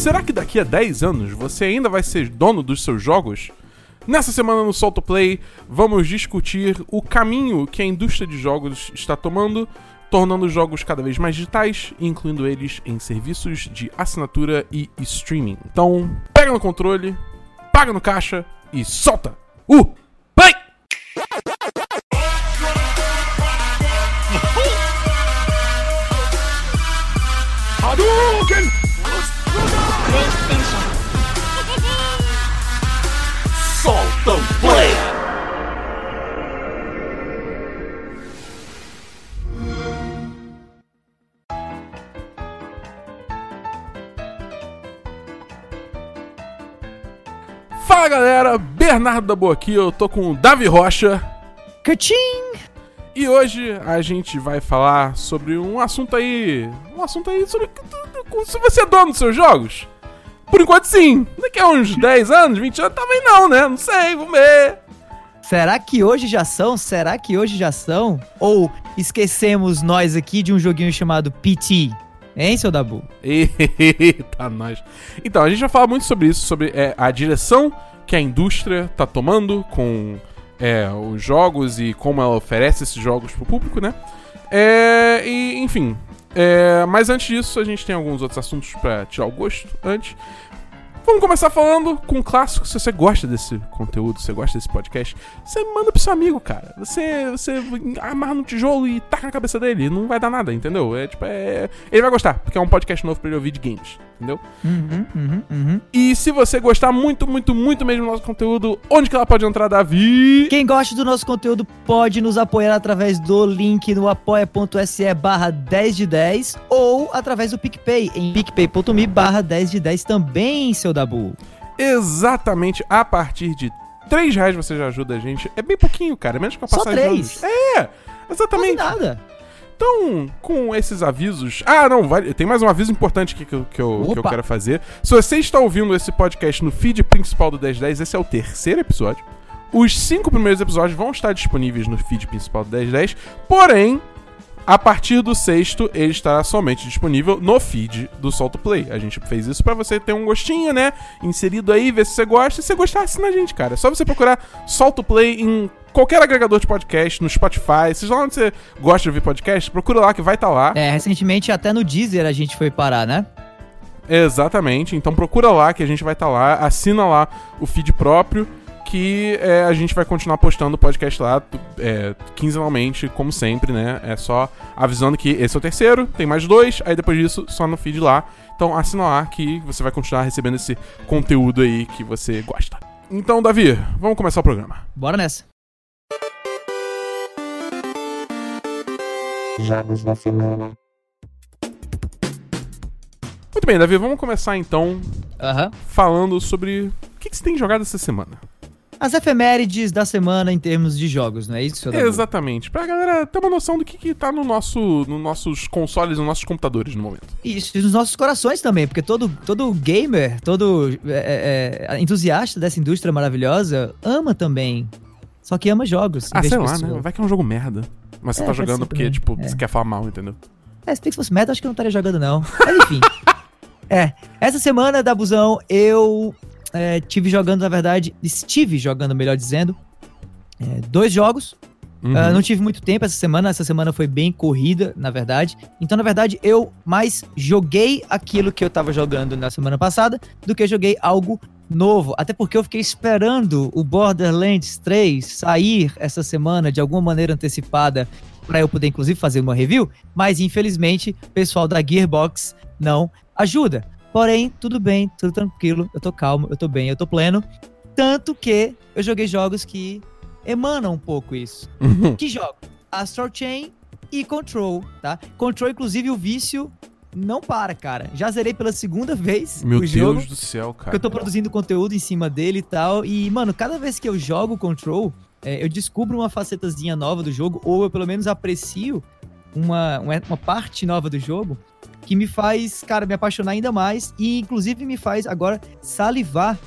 Será que daqui a 10 anos você ainda vai ser dono dos seus jogos? Nessa semana no Solto Play, vamos discutir o caminho que a indústria de jogos está tomando, tornando os jogos cada vez mais digitais, incluindo eles em serviços de assinatura e streaming. Então, pega no controle, paga no caixa e solta o play! Hadouken! Fala galera, Bernardo da Boa aqui, eu tô com o Davi Rocha Cachim! e hoje a gente vai falar sobre um assunto aí. Um assunto aí sobre se você é dono dos seus jogos. Por enquanto sim. Daqui a uns 10 anos, 20 anos, talvez não, né? Não sei, vamos ver. Será que hoje já são? Será que hoje já são? Ou esquecemos nós aqui de um joguinho chamado PT? Hein, seu Dabu? Eita, nós. Então, a gente vai falar muito sobre isso, sobre é, a direção que a indústria tá tomando com é, os jogos e como ela oferece esses jogos pro público, né? É, e, enfim. É, mas antes disso, a gente tem alguns outros assuntos pra tirar o gosto antes. Vamos começar falando com um clássico. Se você gosta desse conteúdo, se você gosta desse podcast, você manda pro seu amigo, cara. Você, você amarra no tijolo e taca na cabeça dele. Não vai dar nada, entendeu? É tipo, é. Ele vai gostar, porque é um podcast novo pra ele ouvir de games, entendeu? Uhum, uhum, uhum. E se você gostar muito, muito, muito mesmo do nosso conteúdo, onde que ela pode entrar, Davi? Quem gosta do nosso conteúdo pode nos apoiar através do link no apoia.se barra 10 de 10 ou através do PicPay em picpay.me barra 10 de 10 também, seu Dabu. Exatamente a partir de 3 reais você já ajuda a gente. É bem pouquinho, cara. Menos que a Só passagem. três? ônibus. É! Não Exatamente. nada. Então, com esses avisos. Ah, não, vai- tem mais um aviso importante aqui que eu, que, eu, que eu quero fazer. Se você está ouvindo esse podcast no feed principal do 1010, esse é o terceiro episódio. Os cinco primeiros episódios vão estar disponíveis no feed principal do 1010, porém, a partir do sexto, ele estará somente disponível no feed do Solto Play. A gente fez isso pra você ter um gostinho, né? Inserido aí, ver se você gosta. Se você gostar, assina a gente, cara. É só você procurar Solto Play em qualquer agregador de podcast, no Spotify. Seja lá onde você gosta de ouvir podcast, procura lá que vai estar lá. É, recentemente até no Deezer a gente foi parar, né? Exatamente. Então procura lá que a gente vai estar lá. Assina lá o feed próprio. Que é, a gente vai continuar postando o podcast lá é, quinzenalmente, como sempre, né? É só avisando que esse é o terceiro, tem mais dois, aí depois disso, só no feed lá. Então assina lá que você vai continuar recebendo esse conteúdo aí que você gosta. Então, Davi, vamos começar o programa. Bora nessa. Jogos da semana. Muito bem, Davi, vamos começar então falando sobre o que, que você tem jogado essa semana. As efemérides da semana em termos de jogos, não é isso, seu? Exatamente. Pra galera ter uma noção do que, que tá no nosso, nos nossos consoles, nos nossos computadores no momento. Isso, e nos nossos corações também, porque todo, todo gamer, todo é, é, entusiasta dessa indústria maravilhosa ama também. Só que ama jogos. Ah, sei lá, pessoa. né? Vai que é um jogo merda. Mas você É, tá jogando porque, também. tipo, É. você quer falar mal, entendeu? É, se bem que fosse meta, acho que eu não estaria jogando, não. Mas enfim. é, essa semana da Busão, eu é, tive jogando, na verdade, estive jogando, melhor dizendo, é, dois jogos. Uhum. Ah, não tive muito tempo essa semana, essa semana foi bem corrida, na verdade. Então, na verdade, eu mais joguei aquilo que eu tava jogando na semana passada do que joguei algo novo. Até porque eu fiquei esperando o Borderlands 3 sair essa semana de alguma maneira antecipada para eu poder, inclusive, fazer uma review. Mas, infelizmente, o pessoal da Gearbox não ajuda. Porém, tudo bem, tudo tranquilo, eu tô calmo, eu tô bem, eu tô pleno. Tanto que eu joguei jogos que emanam um pouco isso. Uhum. Que jogo? Astral Chain e Control, tá? Control, inclusive, o vício não para, cara. Já zerei pela segunda vez Meu Deus jogo. do céu, Porque cara. eu tô produzindo conteúdo em cima dele e tal. E, mano, cada vez que eu jogo Control, é, eu descubro uma facetazinha nova do jogo, ou eu pelo menos aprecio uma, uma parte nova do jogo que me faz, cara, me apaixonar ainda mais. E, inclusive, me faz agora salivar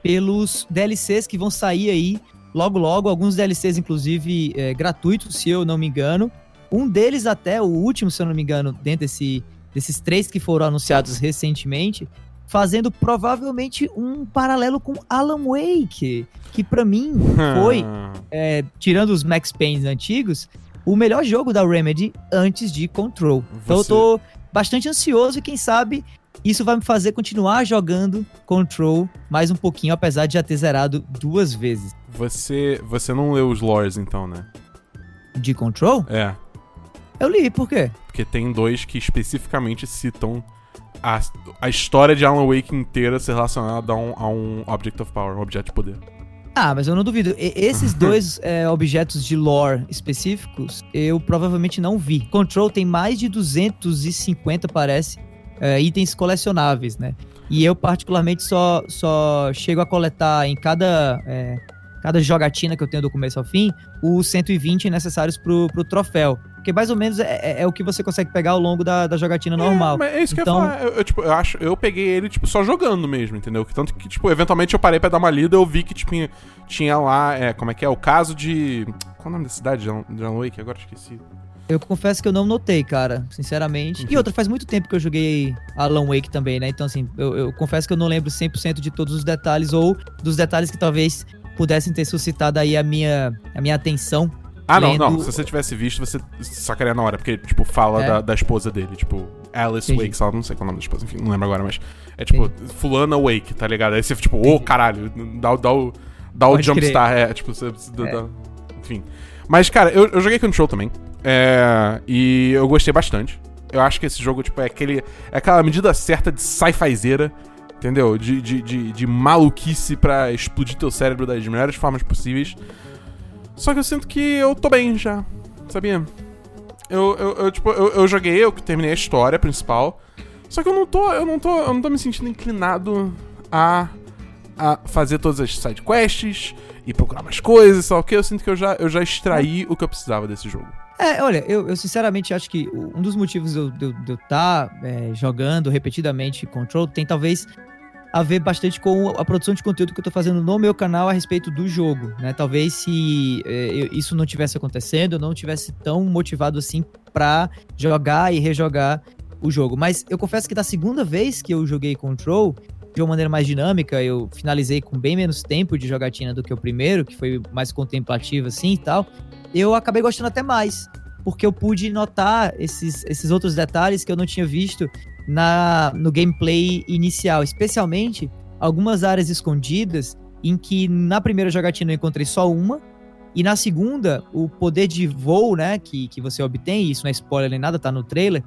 pelos DLCs que vão sair aí logo logo. Alguns DLCs, inclusive, é, gratuitos, se eu não me engano. Um deles, até o último, se eu não me engano, dentro desse, desses três que foram anunciados recentemente, fazendo provavelmente um paralelo com Alan Wake, que pra mim foi, é, tirando os Max Payne antigos, o melhor jogo da Remedy antes de Control. Então eu Você- tô bastante ansioso e quem sabe isso vai me fazer continuar jogando Control mais um pouquinho, apesar de já ter zerado duas vezes. Você, você não leu os lores, então, né? De Control? É. Eu li, por quê? Porque tem dois que especificamente citam a, a história de Alan Wake inteira ser relacionada a um, a um Object of Power, um objeto de poder. Ah, mas eu não duvido. E- esses dois é, objetos de lore específicos, eu provavelmente não vi. Control tem mais de 250, parece, é, itens colecionáveis, né? E eu, particularmente, só, só chego a coletar em cada, é, cada jogatina que eu tenho do começo ao fim, os 120 necessários pro, pro troféu. Porque mais ou menos é, é- é o que você consegue pegar ao longo da, da jogatina normal. É, mas é isso Então- que eu ia falar. Eu, eu, tipo, eu acho, eu peguei ele, tipo, só jogando mesmo, entendeu? Que Tanto que, tipo, eventualmente eu parei pra dar uma lida eu vi que, tipo, tinha lá, é, como é que é? O caso de. Qual é o nome da cidade Alan Wake? Agora eu esqueci. Eu confesso que eu não notei, cara, sinceramente. E outra, faz muito tempo que eu joguei Alan Wake também, né? Então, assim, eu, eu confesso que eu não lembro 100% de todos os detalhes ou dos detalhes que talvez pudessem ter suscitado aí a minha, a minha atenção. Ah, não, Lendo- não. Se você tivesse visto, você sacaria na hora, porque, tipo, fala É. da, da esposa dele, tipo, Alice Entendi. Wake, sabe? Não sei qual é o nome da esposa, enfim, não lembro agora, mas. É tipo, Fulana Wake, tá ligado? Aí você, tipo, ô caralho, dá, o- dá o. Dá o Pode crer. jumpstart, é, tipo, você. você dá- É. dá- enfim. Mas, cara, eu, eu joguei Control também. É, e eu gostei bastante. Eu acho que esse jogo, tipo, é aquele. É aquela medida certa de sci-fizeira, entendeu? De, de, de, de maluquice pra explodir teu cérebro das melhores formas possíveis. Só que eu sinto que eu tô bem já, sabia? Eu, eu, eu, tipo, eu, eu joguei, eu terminei a história principal. Só que eu não tô. Eu não tô. Eu não tô me sentindo inclinado a. a fazer todas as side quests e procurar mais coisas, só que eu sinto que eu já, eu já extraí o que eu precisava desse jogo. É, olha, eu, eu sinceramente acho que um dos motivos de eu estar tá, é, jogando repetidamente Control tem talvez a ver bastante com a produção de conteúdo que eu tô fazendo no meu canal a respeito do jogo, né? Talvez se é, isso não tivesse acontecendo, eu não tivesse tão motivado assim pra jogar e rejogar o jogo. Mas eu confesso que da segunda vez que eu joguei Control, de uma maneira mais dinâmica, eu finalizei com bem menos tempo de jogatina do que o primeiro, que foi mais contemplativo assim e tal. Eu acabei gostando até mais, porque eu pude notar esses, esses outros detalhes que eu não tinha visto na no gameplay inicial, especialmente algumas áreas escondidas em que na primeira jogatina eu encontrei só uma e na segunda o poder de voo, né, que, que você obtém, isso não é spoiler nem nada, tá no trailer.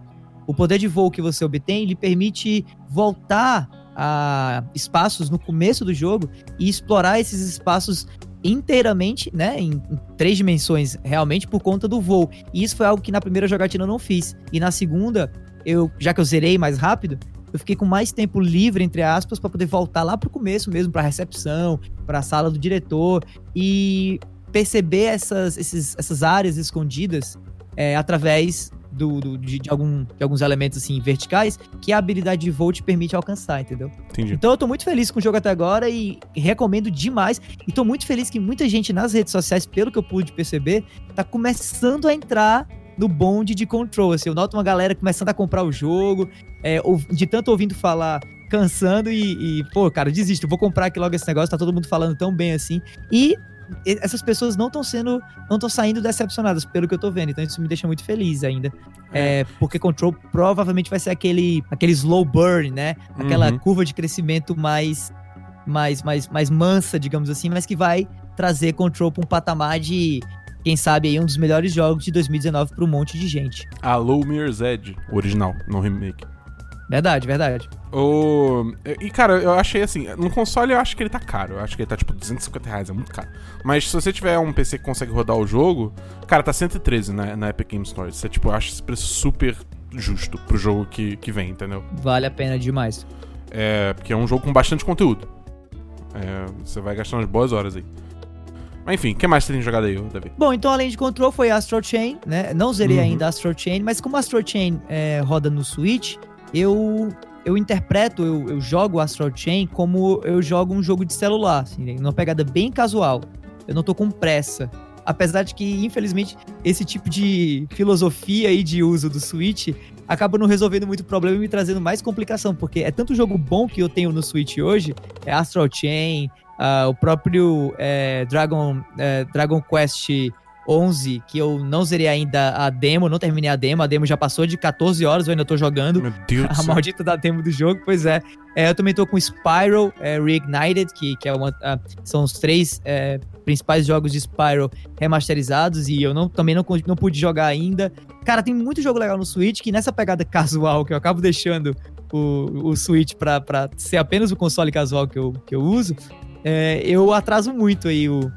O poder de voo que você obtém, lhe permite voltar a espaços no começo do jogo e explorar esses espaços inteiramente, né, em, em três dimensões realmente por conta do voo. E isso foi algo que na primeira jogatina eu não fiz. E na segunda, eu, já que eu zerei mais rápido, eu fiquei com mais tempo livre entre aspas para poder voltar lá pro começo mesmo, para recepção, para a sala do diretor e perceber essas, esses, essas áreas escondidas é, através do, do- de, de algum, de alguns elementos assim verticais que a habilidade de voo te permite alcançar, entendeu? Entendi. Então eu tô muito feliz com o jogo até agora e recomendo demais. E tô muito feliz que muita gente nas redes sociais, pelo que eu pude perceber, tá começando a entrar no bonde de control. Assim, eu noto uma galera começando a comprar o jogo, é, de tanto ouvindo falar, cansando e, e, pô, cara, desisto, vou comprar aqui logo esse negócio, tá todo mundo falando tão bem assim. E essas pessoas não estão sendo, não estão saindo decepcionadas pelo que eu tô vendo, então isso me deixa muito feliz ainda. É, porque Control provavelmente vai ser aquele, aquele slow burn, né? Aquela Uhum. curva de crescimento mais, mais, mais, mais mansa, digamos assim, mas que vai trazer Control pra um patamar de, quem sabe, aí um dos melhores jogos de 2019 pra um monte de gente. Alô Mirror's Edge, original, não remake. Verdade, verdade. O... E, cara, eu achei assim, no console eu acho que ele tá caro. Eu acho que ele tá tipo 250 reais, é muito caro. Mas se você tiver um PC que consegue rodar o jogo, cara, tá 113 na, na Epic Game Store. Você, tipo, eu acho esse preço super justo pro jogo que, que vem, entendeu? Vale a pena demais. É, porque é um jogo com bastante conteúdo. É, você vai gastar umas boas horas aí. Mas enfim, o que mais você tem jogado aí, Davi? Bom, então além de Control foi Astral Chain, né? Não zerei Uhum. ainda Astral Chain, mas como Astral Chain é, roda no Switch, eu eu interpreto, eu, eu jogo Astral Chain como eu jogo um jogo de celular, assim, numa pegada bem casual. Eu não tô com pressa apesar de que, infelizmente, esse tipo de filosofia aí de uso do Switch acaba não resolvendo muito problema e me trazendo mais complicação, porque é tanto jogo bom que eu tenho no Switch hoje, é Astral Chain, uh, o próprio é, Dragon, é, Dragon Quest 11, que eu não zerei ainda a demo, não terminei a demo, a demo já passou de 14 horas, eu ainda tô jogando. Meu Deus A maldita da demo do jogo, pois é. é eu também tô com Spyro é, Reignited, que, que é uma, uh, são os três é, principais jogos de Spyro remasterizados, e eu não, também não, não pude jogar ainda. Cara, tem muito jogo legal no Switch, que nessa pegada casual, que eu acabo deixando o, o Switch pra, pra ser apenas o console casual que eu, que eu uso, é, eu atraso muito aí o,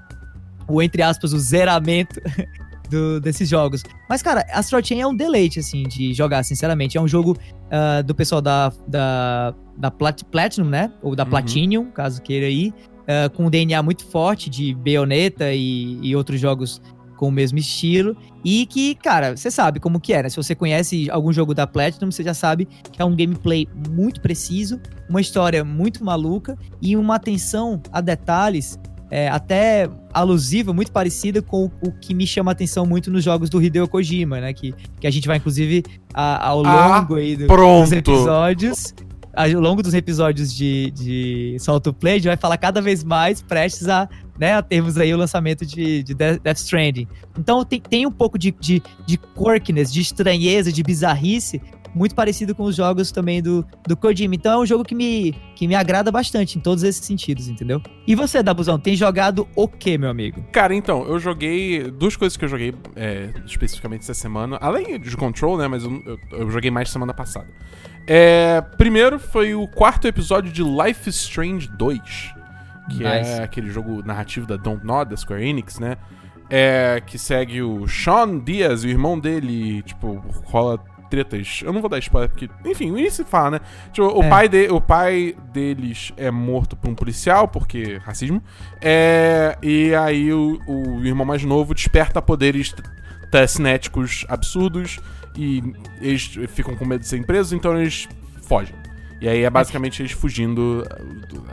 o, entre aspas, o zeramento do, desses jogos. Mas, cara, Astral Chain é um deleite, assim, de jogar, sinceramente. É um jogo uh, do pessoal da, da, da Plat Platinum, né? Ou da uhum. Platinum, caso queira aí. Uh, com um DNA muito forte de Bayonetta e, e outros jogos com o mesmo estilo. E que, cara, você sabe como que é, né? Se você conhece algum jogo da Platinum, você já sabe que é um gameplay muito preciso, uma história muito maluca e uma atenção a detalhes é, até alusiva, muito parecida com o, que me chama a atenção muito nos jogos do Hideo Kojima, né? Que, que a gente vai, inclusive, a, ao ah, longo ah, aí do, dos episódios. Ao longo dos episódios de, de Solto Play, a gente vai falar cada vez mais prestes a, né, a termos aí o lançamento de, de Death Stranding. Então tem, tem um pouco de, de, de quirkiness, de estranheza, de bizarrice muito parecido com os jogos também do, do Kojima. Então é um jogo que me, que me agrada bastante em todos esses sentidos, entendeu? E você, Dabuzão, tem jogado o que, meu amigo? Cara, então, eu joguei. Duas coisas que eu joguei é, especificamente essa semana, além de Control, né? Mas eu, eu, eu joguei mais semana passada. É, primeiro foi o quarto episódio de Life is Strange 2, que é nice. é aquele jogo narrativo da Don't Nod, da Square Enix, né? É, que segue o Sean Diaz, o irmão dele, tipo, rola tretas. Eu não vou dar spoiler, porque, enfim, nem se fala, né? Tipo, o, é. pai de, o pai deles é morto por um policial, porque racismo. É, e aí o, o irmão mais novo desperta poderes cinéticos absurdos e eles ficam com medo de ser presos, então eles fogem. E aí é basicamente eles fugindo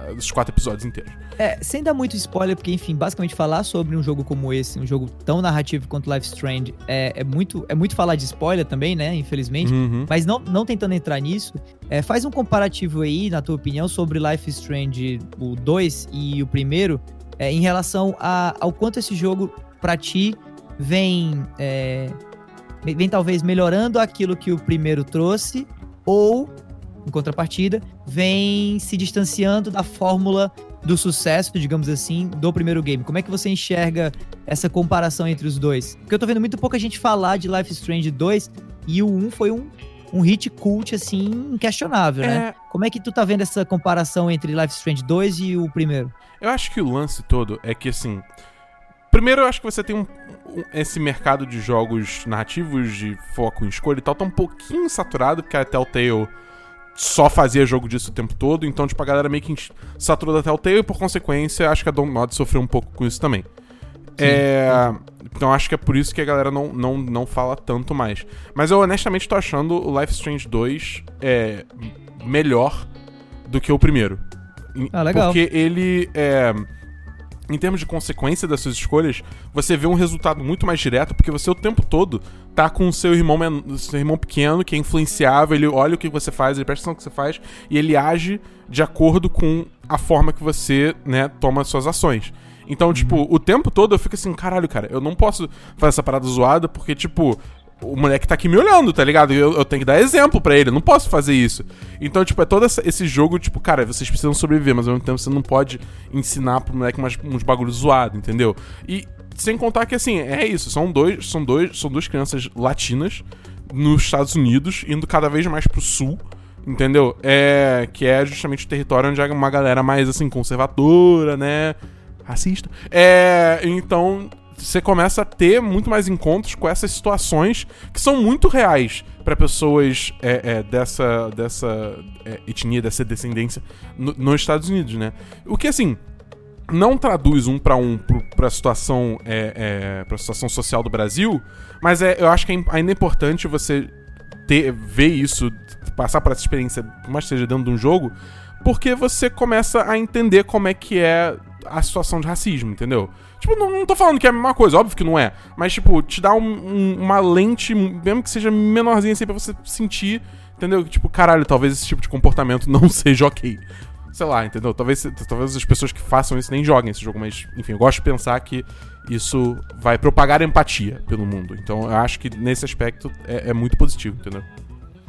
uh, dos quatro episódios inteiros. É, sem dar muito spoiler, porque, enfim, basicamente falar sobre um jogo como esse, um jogo tão narrativo quanto Life Strange, é, é, muito, é muito falar de spoiler também, né? Infelizmente. Uhum. Mas não, não tentando entrar nisso, é, faz um comparativo aí, na tua opinião, sobre Life Strange o 2 e o primeiro, é, em relação a, ao quanto esse jogo, pra ti, vem. É, vem talvez melhorando aquilo que o primeiro trouxe, ou em contrapartida, vem se distanciando da fórmula do sucesso, digamos assim, do primeiro game. Como é que você enxerga essa comparação entre os dois? Porque eu tô vendo muito pouca gente falar de Life Strange 2 e o 1 foi um, um hit cult, assim, inquestionável, né? é... né? Como é que tu tá vendo essa comparação entre Life Strange 2 e o primeiro? Eu acho que o lance todo é que, assim... Primeiro, eu acho que você tem um, um, esse mercado de jogos narrativos de foco em escolha e tal, tá um pouquinho saturado, porque a Telltale só fazia jogo disso o tempo todo, então, tipo, a galera meio que saturou da Telltale e, por consequência, acho que a Dontnod sofreu um pouco com isso também. É... Então acho que é por isso que a galera não, não, não fala tanto mais. Mas eu honestamente tô achando o Life Strange 2 é, melhor do que o primeiro. Ah, legal. Porque ele é em termos de consequência das suas escolhas, você vê um resultado muito mais direto, porque você o tempo todo tá com o seu irmão, seu irmão pequeno, que é influenciável, ele olha o que você faz, ele presta atenção no que você faz, e ele age de acordo com a forma que você, né, toma suas ações. Então, tipo, o tempo todo eu fico assim, caralho, cara, eu não posso fazer essa parada zoada, porque, tipo, o moleque tá aqui me olhando, tá ligado? Eu, eu tenho que dar exemplo para ele, não posso fazer isso. Então, tipo, é todo esse jogo, tipo, cara, vocês precisam sobreviver, mas ao mesmo tempo você não pode ensinar pro moleque umas, uns bagulhos zoados, entendeu? E sem contar que, assim, é isso, são dois, são dois, são duas crianças latinas nos Estados Unidos, indo cada vez mais pro sul, entendeu? É, que é justamente o território onde é uma galera mais, assim, conservadora, né? Racista. É, então você começa a ter muito mais encontros com essas situações que são muito reais para pessoas é, é, dessa, dessa é, etnia, dessa descendência no, nos Estados Unidos, né? O que, assim, não traduz um para um para a situação, é, é, situação social do Brasil, mas é, eu acho que é ainda é importante você ter, ver isso, passar por essa experiência, mais seja dentro de um jogo, porque você começa a entender como é que é a situação de racismo, entendeu? Tipo, não, não tô falando que é a mesma coisa, óbvio que não é. Mas, tipo, te dá um, um, uma lente, mesmo que seja menorzinha assim, pra você sentir, entendeu? Tipo, caralho, talvez esse tipo de comportamento não seja ok. Sei lá, entendeu? Talvez, talvez as pessoas que façam isso nem joguem esse jogo, mas, enfim, eu gosto de pensar que isso vai propagar empatia pelo mundo. Então, eu acho que nesse aspecto é, é muito positivo, entendeu?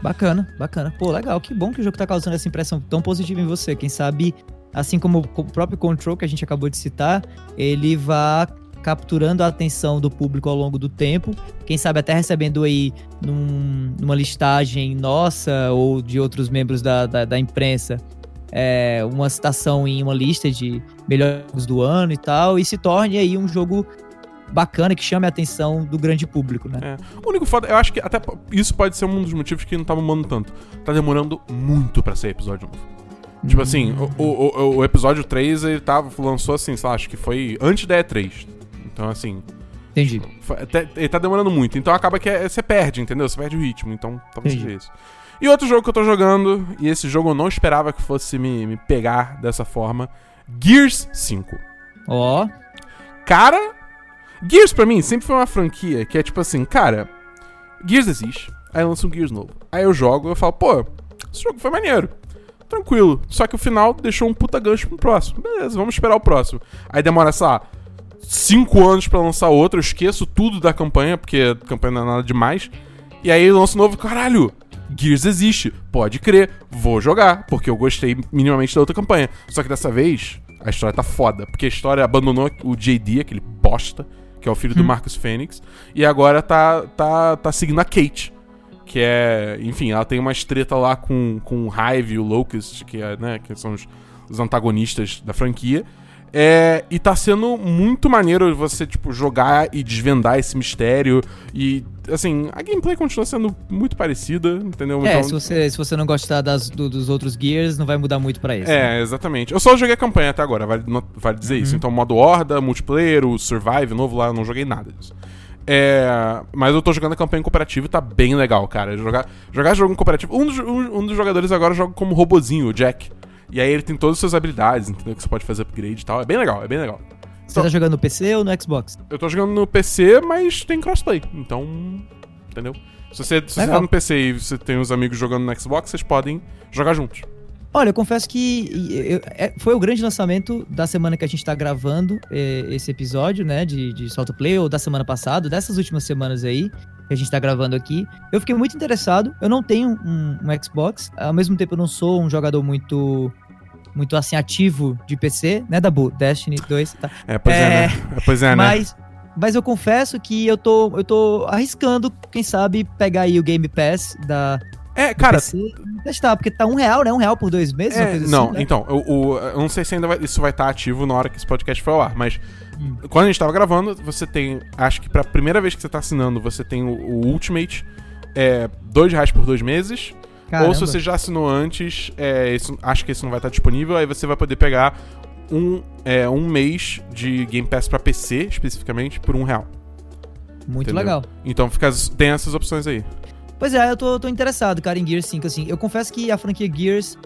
Bacana, bacana. Pô, legal. Que bom que o jogo tá causando essa impressão tão positiva em você. Quem sabe, assim como o próprio Control que a gente acabou de citar, ele vá capturando a atenção do público ao longo do tempo. Quem sabe até recebendo aí num, numa listagem nossa ou de outros membros da, da, da imprensa é, uma citação em uma lista de melhores jogos do ano e tal, e se torne aí um jogo bacana que chame a atenção do grande público, né? É. O único foda, eu acho que até isso pode ser um dos motivos que não tá bombando tanto. Tá demorando muito para ser episódio novo. Tipo assim, o, o, o, episódio 3 ele tava, lançou assim, sei lá, acho que foi antes da E3. Então, assim. Entendi. Ele tá demorando muito. Então acaba que é, você perde, entendeu? Você perde o ritmo. Então talvez seja isso. E outro jogo que eu tô jogando, e esse jogo eu não esperava que fosse me, me pegar dessa forma: Gears 5. Ó. Oh. Cara, Gears pra mim sempre foi uma franquia que é tipo assim, cara, Gears existe, aí lança um Gears novo. Aí eu jogo e eu falo, pô, esse jogo foi maneiro. Tranquilo. Só que o final deixou um puta gancho pro próximo. Beleza, vamos esperar o próximo. Aí demora, sei lá, 5 anos para lançar outro, eu esqueço tudo da campanha, porque a campanha não é nada demais. E aí lança um novo, caralho, Gears existe, pode crer, vou jogar, porque eu gostei minimamente da outra campanha. Só que dessa vez, a história tá foda, porque a história abandonou o JD, aquele bosta, que é o filho hum. do Marcus Fênix, e agora tá, tá, tá seguindo a Kate. Que é, enfim, ela tem uma treta lá com, com o Hive e o Locust, que, é, né, que são os, os antagonistas da franquia. É, e tá sendo muito maneiro você, tipo, jogar e desvendar esse mistério. E, assim, a gameplay continua sendo muito parecida, entendeu? É, então... se, você, se você não gostar das, do, dos outros Gears, não vai mudar muito para isso. É, né? exatamente. Eu só joguei a campanha até agora, vale, vale dizer uhum. isso. Então, modo Horda, multiplayer, o Survive novo lá, eu não joguei nada disso. É, mas eu tô jogando a campanha cooperativa e tá bem legal, cara. Jogar, jogar jogo cooperativo. Um dos, um, um dos jogadores agora joga como robozinho, o Jack. E aí ele tem todas as suas habilidades, entendeu? Que você pode fazer upgrade e tal. É bem legal, é bem legal. Você então, tá jogando no PC ou no Xbox? Eu tô jogando no PC, mas tem crossplay. Então, entendeu? Se você, se você tá no PC e você tem os amigos jogando no Xbox, vocês podem jogar juntos. Olha, eu confesso que eu, é, foi o grande lançamento da semana que a gente tá gravando é, esse episódio, né? De, de Salto Play, ou da semana passada, dessas últimas semanas aí, que a gente tá gravando aqui. Eu fiquei muito interessado. Eu não tenho um, um Xbox, ao mesmo tempo eu não sou um jogador muito muito assim ativo de PC, né, Dabu? Destiny 2, tá? É, pois é, é né? É, pois é, né? Mas, mas eu confesso que eu tô, eu tô arriscando, quem sabe, pegar aí o Game Pass da. É, cara. Testar, porque tá um real, né? Um real por dois meses? É, não, assim, né? então, eu, eu, eu, não sei se ainda vai, isso vai estar tá ativo na hora que esse podcast for ao ar, mas hum. quando a gente tava gravando, você tem, acho que pra primeira vez que você tá assinando, você tem o, o Ultimate, é, dois reais por dois meses. Caramba. Ou se você já assinou antes, é, isso, acho que isso não vai estar disponível, aí você vai poder pegar um, é, um mês de Game Pass pra PC, especificamente, por um real. Muito Entendeu? legal. Então fica, tem essas opções aí. Pois é, eu tô, tô interessado, cara, em Gears 5, assim. Eu confesso que a franquia Gears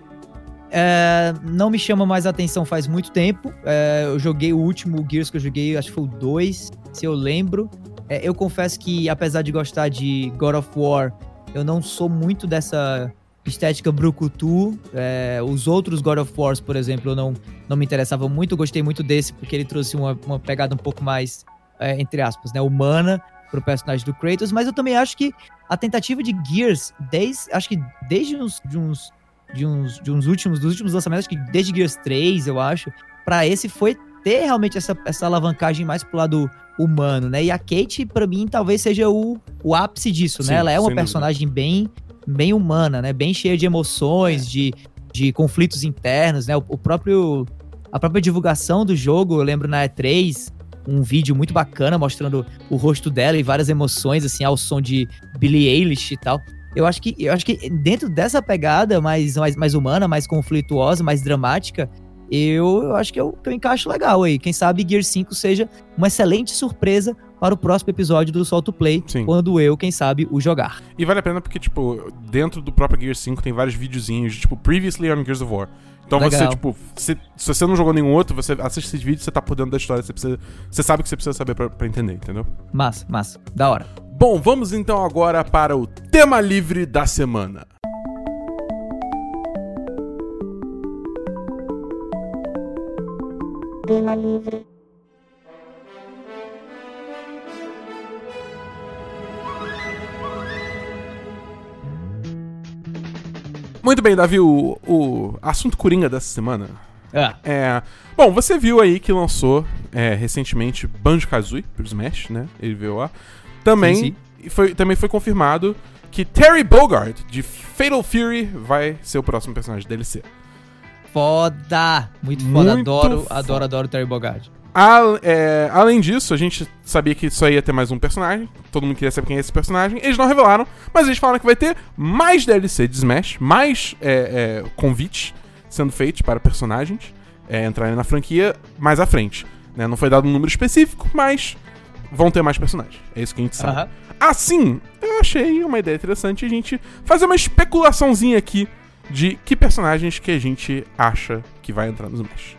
é, não me chama mais atenção faz muito tempo. É, eu joguei o último Gears que eu joguei, acho que foi o 2, se eu lembro. É, eu confesso que, apesar de gostar de God of War eu não sou muito dessa estética brucutu. É, os outros God of Wars, por exemplo, eu não, não me interessava muito. Eu gostei muito desse porque ele trouxe uma, uma pegada um pouco mais, é, entre aspas, né, humana pro personagem do Kratos. Mas eu também acho que a tentativa de Gears, desde, acho que desde uns, de uns, de uns, de uns últimos, dos últimos lançamentos, acho que desde Gears 3, eu acho, para esse foi ter realmente essa, essa alavancagem mais pro lado humano, né? E a Kate, para mim, talvez seja o, o ápice disso, né? Sim, né? Ela é uma personagem bem, bem humana, né? Bem cheia de emoções, é. de, de conflitos internos, né? O, o, próprio... A própria divulgação do jogo, eu lembro na E3, um vídeo muito bacana mostrando o rosto dela e várias emoções, assim, ao som de Billie Eilish e tal. Eu acho que, eu acho que dentro dessa pegada mais, mais, mais humana, mais conflituosa, mais dramática, eu, eu acho que eu, que eu encaixo legal aí. Quem sabe Gear 5 seja uma excelente surpresa para o próximo episódio do Solto Play, Sim. quando eu, quem sabe, o jogar. E vale a pena porque, tipo, dentro do próprio Gears 5 tem vários videozinhos, tipo, previously on Gears of War. Então você, Legal. tipo, se, se você não jogou nenhum outro, você assiste esses vídeos, você tá por dentro da história, você, precisa, você sabe o que você precisa saber pra, pra entender, entendeu? Massa, massa. Da hora. Bom, vamos então agora para o tema livre da semana. Tema livre. Muito bem, Davi, o, o assunto coringa dessa semana Ah, é. Bom, você viu aí que lançou é, recentemente Banjo-Kazooie pro Smash, né? Ele veio lá. Também, Sim, Foi, também foi confirmado que Terry Bogard, de Fatal Fury, vai ser o próximo personagem da DLC. foda! Muito foda. Muito adoro, foda. adoro, adoro Terry Bogard. A- é, além disso, a gente sabia que só ia ter mais um personagem. Todo mundo queria saber quem é esse personagem. Eles não revelaram, mas eles falaram que vai ter mais DLC de Smash, mais é, é, convites sendo feitos para personagens é, entrarem na franquia mais à frente. né? Não foi dado um número específico, mas vão ter mais personagens. É isso que a gente sabe. Assim, eu achei uma ideia interessante a gente fazer uma especulaçãozinha aqui de que personagens que a gente acha que vai entrar no Smash.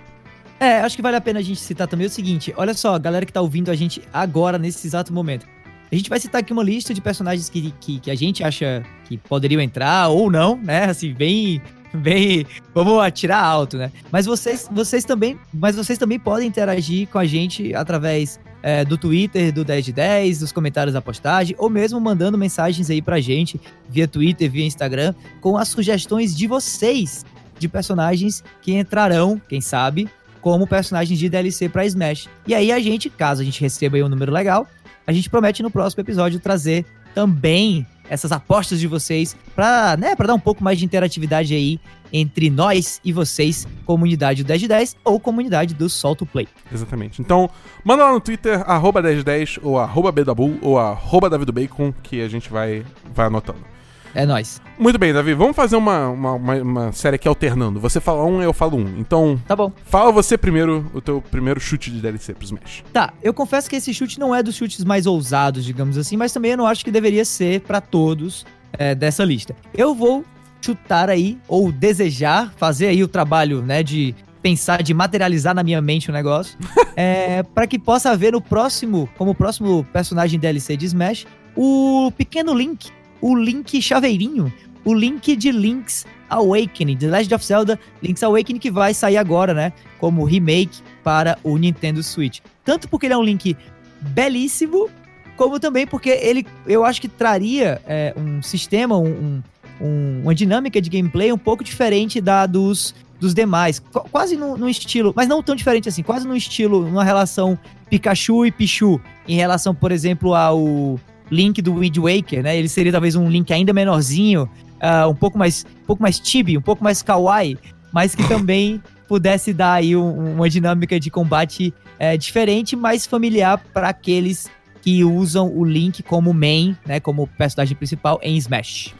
É, acho que vale a pena a gente citar também o seguinte: olha só, galera que tá ouvindo a gente agora, nesse exato momento. A gente vai citar aqui uma lista de personagens que, que, que a gente acha que poderiam entrar ou não, né? Assim, bem. Bem. Vamos atirar alto, né? Mas vocês, vocês também. Mas vocês também podem interagir com a gente através é, do Twitter, do 10 de 10, dos comentários da postagem, ou mesmo mandando mensagens aí pra gente via Twitter, via Instagram, com as sugestões de vocês de personagens que entrarão, quem sabe, como personagens de DLC pra Smash. E aí a gente, caso a gente receba aí um número legal, a gente promete no próximo episódio trazer também essas apostas de vocês pra, né, pra dar um pouco mais de interatividade aí entre nós e vocês, comunidade do 10 de 10 ou comunidade do Solto Play. Exatamente. Então, manda lá no Twitter, arroba 1010 ou arroba ou arroba DavidoBacon, que a gente vai, vai anotando. É nóis. Muito bem, Davi, vamos fazer uma, uma, uma, uma série aqui alternando. Você fala um, eu falo um. Então, Tá bom. fala você primeiro o teu primeiro chute de DLC pro Smash. Tá, eu confesso que esse chute não é dos chutes mais ousados, digamos assim, mas também eu não acho que deveria ser pra todos é, dessa lista. Eu vou chutar aí, ou desejar, fazer aí o trabalho, né, de pensar, de materializar na minha mente o negócio, é, para que possa haver no próximo, como próximo personagem DLC de Smash, o pequeno Link, o Link chaveirinho, o Link de Link's Awakening, The Legend of Zelda Link's Awakening, que vai sair agora, né, como remake para o Nintendo Switch. Tanto porque ele é um Link belíssimo, como também porque ele, eu acho que traria é, um sistema, um, um- um- uma dinâmica de gameplay um pouco diferente da dos, dos demais. Qu- quase no estilo, mas não tão diferente assim, quase no estilo, numa relação Pikachu e Pichu, em relação, por exemplo, ao Link do Wind Waker, né? Ele seria talvez um Link ainda menorzinho, ah, um pouco mais, um pouco mais chibi, um pouco mais kawaii, mas que também pudesse dar aí um- uma dinâmica de combate é, diferente, mais familiar para aqueles que usam o Link como main, né, como personagem principal em Smash.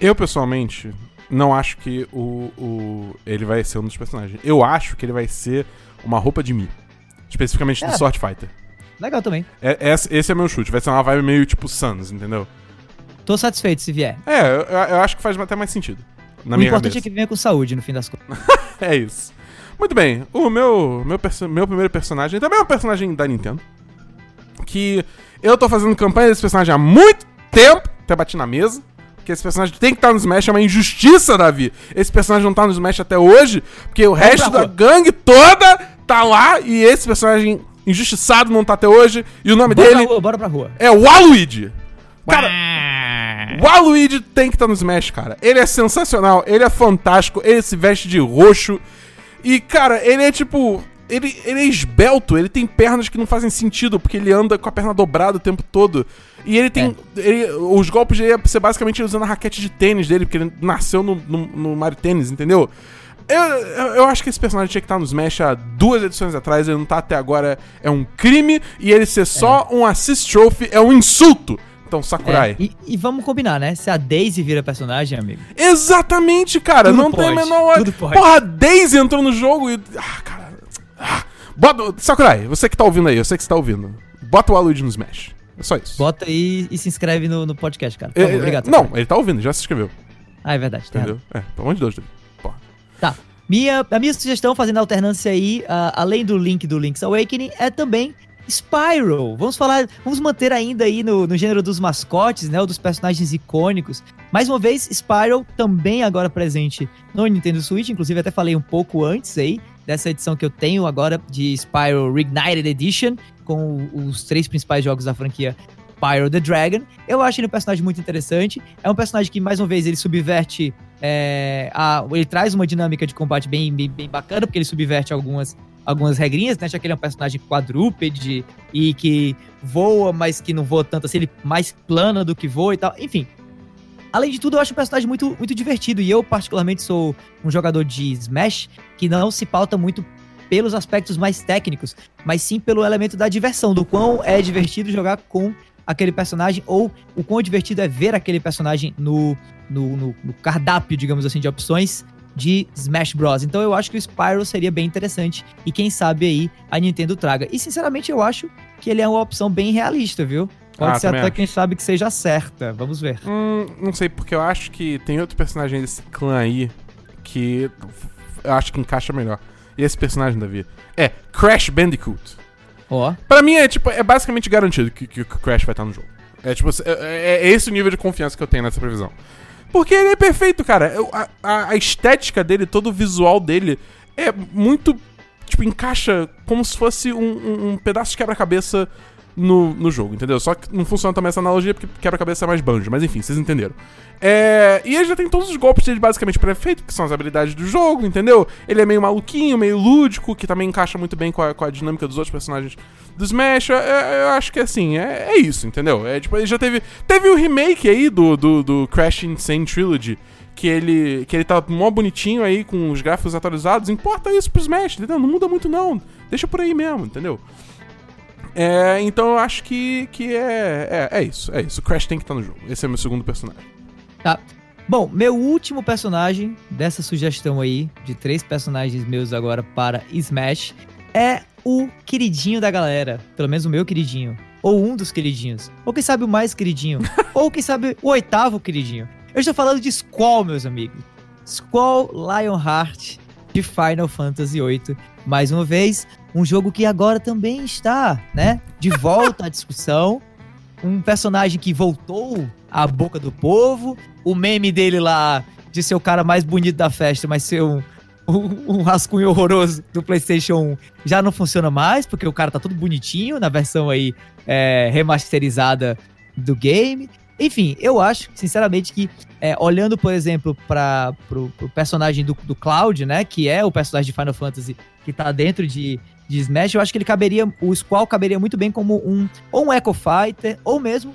Eu, pessoalmente, não acho que o, o ele vai ser um dos personagens. Eu acho que ele vai ser uma roupa de Mi. Especificamente É. do Sword Fighter. Legal também. É, esse, esse é meu chute. Vai ser uma vibe meio tipo Sans, entendeu? Tô satisfeito se vier. É, eu, eu acho que faz até mais sentido. Na o minha importante cabeça. é que venha com saúde, no fim das contas. É isso. Muito bem, o meu, meu, meu primeiro personagem também é um personagem da Nintendo. Que eu tô fazendo campanha desse personagem há muito tempo, até bati na mesa. Porque esse personagem tem que estar no Smash, é uma injustiça, Davi. Esse personagem não tá no Smash até hoje, porque o resto da gangue toda tá lá e esse personagem injustiçado não tá até hoje. E o nome Bora dele pra rua, bora pra rua. é Waluigi. Cara, o Waluigi tem que estar no Smash, cara. Ele é sensacional, ele é fantástico, ele se veste de roxo. E, cara, ele é tipo. Ele, ele é esbelto, ele tem pernas que não fazem sentido, porque ele anda com a perna dobrada o tempo todo. E ele tem. ele- os golpes dele ia ser basicamente usando a raquete de tênis dele, porque ele nasceu no, no, no Mario Tênis, entendeu? Eu, eu, eu acho que esse personagem tinha que estar no Smash há duas edições atrás, ele não tá até agora. É um crime, e ele ser só um assist trophy é um insulto. Então, Sakurai. É, e, e vamos combinar, né? Se a Daisy vira personagem, amigo. Exatamente, cara. Tudo não tem a pode, menor. tudo pode. Porra, a Daisy entrou no jogo e. Ah, cara. Ah. Bota... Sakurai, você que tá ouvindo aí, eu sei que você tá ouvindo. Bota o Waluigi no Smash. É só isso. Bota aí e se inscreve no, no podcast, cara. Por É, favor, é, obrigado. não, ele tá ouvindo, já se inscreveu. Ah, é verdade. Tá Entendeu? É, pelo amor de Deus, David. Minha, a minha sugestão, fazendo alternância aí, ah, além do link do Link's Awakening, é também Spyro. Vamos falar, vamos manter ainda aí no, no gênero dos mascotes, né, ou dos personagens icônicos. Mais uma vez, Spyro também agora presente no Nintendo Switch, inclusive até falei um pouco antes aí dessa edição que eu tenho agora de Spyro Reignited Edition, com os três principais jogos da franquia Spyro the Dragon. Eu acho ele um personagem muito interessante. É um personagem que, mais uma vez, ele subverte. é, a- ele traz uma dinâmica de combate bem, bem, bem bacana, porque ele subverte algumas, algumas regrinhas, né? Já que ele é um personagem quadrúpede e que voa, mas que não voa tanto assim, ele mais plana do que voa e tal. Enfim. Além de tudo, eu acho um personagem muito, muito divertido. E eu, particularmente, sou um jogador de Smash que não se pauta muito pelos aspectos mais técnicos, mas sim pelo elemento da diversão, do quão é divertido jogar com aquele personagem, ou o quão divertido é ver aquele personagem no, no, no- no cardápio, digamos assim, de opções de Smash Bros. Então eu acho que o Spyro seria bem interessante e quem sabe aí a Nintendo traga. E sinceramente eu acho que ele é uma opção bem realista, viu? Pode Ah, ser até acho. quem sabe que seja certa. Vamos ver. Hum, não sei, porque eu acho que tem outro personagem desse clã aí que eu acho que encaixa melhor. E esse personagem, Davi, é Crash Bandicoot. Ó, Pra mim é tipo, é basicamente garantido que, que o Crash vai estar no jogo. É tipo, é, é- é esse o nível de confiança que eu tenho nessa previsão. Porque ele é perfeito, cara. Eu- a, a- a estética dele, todo o visual dele é muito. Tipo, encaixa como se fosse um, um- um pedaço de quebra-cabeça no, no jogo, entendeu? Só que não funciona também essa analogia porque quebra-cabeça é mais banjo, mas enfim, vocês entenderam. É, e ele já tem todos os golpes dele basicamente pré-feitos, que são as habilidades do jogo, entendeu? Ele é meio maluquinho, meio lúdico, que também encaixa muito bem com a, com a dinâmica dos outros personagens do Smash. Eu, eu acho que assim, é, é isso, entendeu? É, tipo, ele já teve. Teve o remake aí do, do, do Crash Insane Trilogy. Que ele, que ele tá mó bonitinho aí, com os gráficos atualizados. Importa isso pro Smash, entendeu? Não muda muito, não. Deixa por aí mesmo, entendeu? É, então eu acho que, que é, é. É isso, é isso. O Crash tem que estar no jogo. Esse é meu segundo personagem. Tá. Bom, meu último personagem dessa sugestão aí, de três personagens meus agora para Smash, é o queridinho da galera. Pelo menos o meu queridinho. Ou um dos queridinhos. Ou quem sabe o mais queridinho. ou quem sabe o oitavo queridinho. Eu estou falando de Squall, meus amigos. Squall Lionheart de Final Fantasy VIII. Mais uma vez, um jogo que agora também está, né, de volta à discussão. Um personagem que voltou à boca do povo. O meme dele lá de ser o cara mais bonito da festa, mas ser um, um, um rascunho horroroso do PlayStation 1 já não funciona mais, porque o cara tá todo bonitinho na versão aí é, remasterizada do game. Enfim, eu acho, sinceramente, que é, olhando, por exemplo, para pro personagem do, do Cloud, né? Que é o personagem de Final Fantasy que tá dentro de, de Smash, eu acho que ele caberia. O Squall caberia muito bem como um. Ou um Echo Fighter, ou mesmo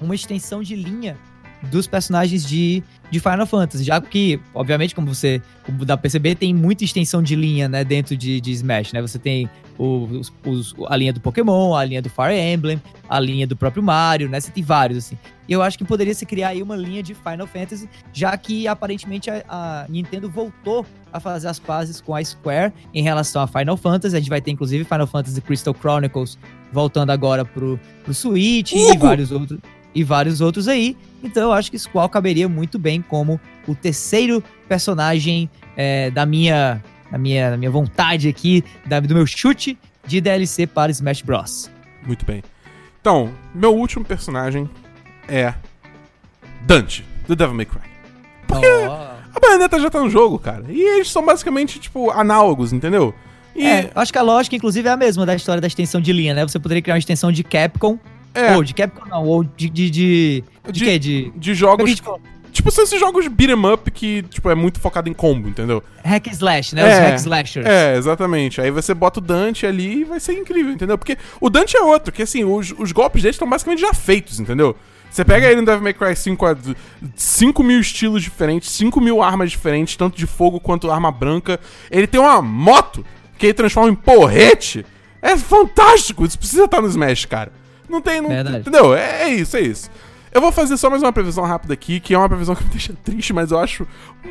uma extensão de linha dos personagens de, de Final Fantasy. Já que, obviamente, como você como dá pra perceber, tem muita extensão de linha, né, dentro de, de Smash, né? Você tem os, os- a linha do Pokémon, a linha do Fire Emblem, a linha do próprio Mario, né? Você tem vários, assim. E eu acho que poderia se criar aí uma linha de Final Fantasy, já que aparentemente a, a Nintendo voltou a fazer as pazes com a Square em relação a Final Fantasy. A gente vai ter, inclusive, Final Fantasy Crystal Chronicles voltando agora pro, pro Switch e vários outros e vários outros aí. Então eu acho que Squall caberia muito bem como o terceiro personagem é, da minha da minha, da minha vontade aqui, da- do meu chute de DLC para Smash Bros. Muito bem. Então, meu último personagem é Dante, do Devil May Cry. Ó. A Bayonetta já tá no jogo, cara. E eles são basicamente, tipo, análogos, entendeu? E É, acho que a lógica, inclusive, é a mesma da história da extensão de linha, né? Você poderia criar uma extensão de Capcom, é, ou de Capcom não, ou de... De, de, de, De- quê? De... de a jogos. Tipo, são esses jogos beat 'em up que, tipo, é muito focado em combo, entendeu? Hack and Slash, né? Os É, Hack Slashers. É, exatamente. Aí você bota o Dante ali e vai ser incrível, entendeu? Porque o Dante é outro, que assim, os, os golpes dele estão basicamente já feitos, entendeu? Você pega ele no Devil May Cry 5, 5 mil estilos diferentes, 5 mil armas diferentes, tanto de fogo quanto arma branca. Ele tem uma moto que ele transforma em porrete. É fantástico! Isso precisa estar no Smash, cara. Não tem. Não, Verdade. entendeu? É, é isso, é isso. Eu vou fazer só mais uma previsão rápida aqui, que é uma previsão que me deixa triste, mas eu acho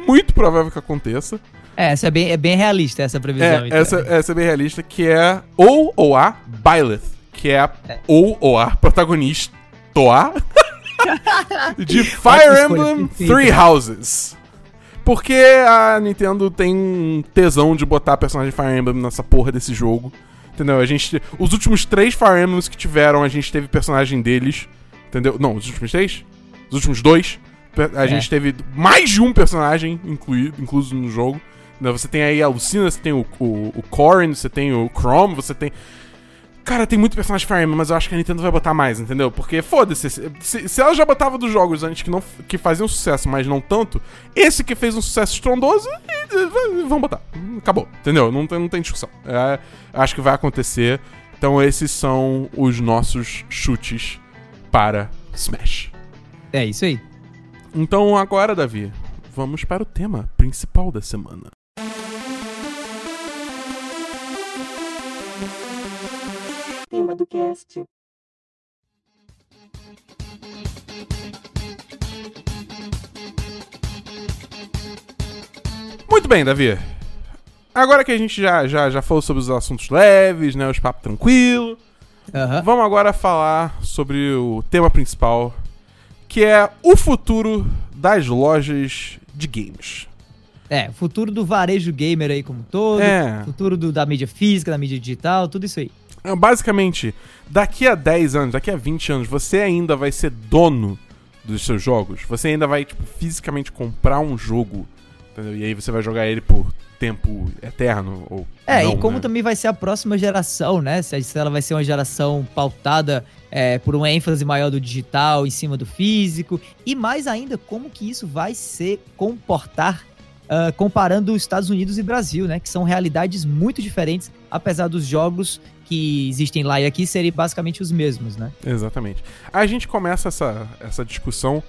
muito provável que aconteça. É, essa é bem, é bem realista, essa previsão. É, então. essa, essa é bem realista, que é ou ou a Byleth, que é, a, ou, ou a protagonista Toa de Fire Emblem. Three Houses. Porque a Nintendo tem um tesão de botar personagem de Fire Emblem nessa porra desse jogo. Entendeu? A gente. Os últimos três Fire Emblems que tiveram, a gente teve personagem deles. Entendeu? Não, os últimos três? Os últimos dois. A É. gente teve mais de um personagem incluído, incluso no jogo. Né, Você tem aí a Lucina, você tem o, o, o Corrin, você tem o Chrome, você tem. Cara, tem muito personagem Fire Emblem, mas eu acho que a Nintendo vai botar mais, entendeu? Porque, foda-se, se, se- ela já botava dos jogos antes que, não, que faziam sucesso, mas não tanto, esse que fez um sucesso estrondoso, v- vamos botar. Acabou, entendeu? Não tem, não tem discussão. É, acho que vai acontecer. Então, esses são os nossos chutes para Smash. É isso aí. Então, agora, Davi, vamos para o tema principal da semana. Tema do cast. Muito bem, Davi. Agora que a gente já, já, já falou sobre os assuntos leves, né? Os papos tranquilos. Aham. Vamos agora falar sobre o tema principal, que é o futuro das lojas de games. É, futuro do varejo gamer aí como um todo. É. Futuro do- da mídia física, da mídia digital, tudo isso aí. É, Basicamente, daqui a 10 anos, daqui a 20 anos, você ainda vai ser dono dos seus jogos. Você ainda vai, tipo, fisicamente comprar um jogo, entendeu? E aí você vai jogar ele por tempo eterno ou É, não, e como né? também vai ser a próxima geração, né? Se ela vai ser uma geração pautada é, por uma ênfase maior do digital em cima do físico. E mais ainda, como que isso vai se comportar ah, comparando os Estados Unidos e Brasil, né? Que são realidades muito diferentes, apesar dos jogos que existem lá e aqui serem basicamente os mesmos, né? Exatamente. A gente começa essa, essa discussão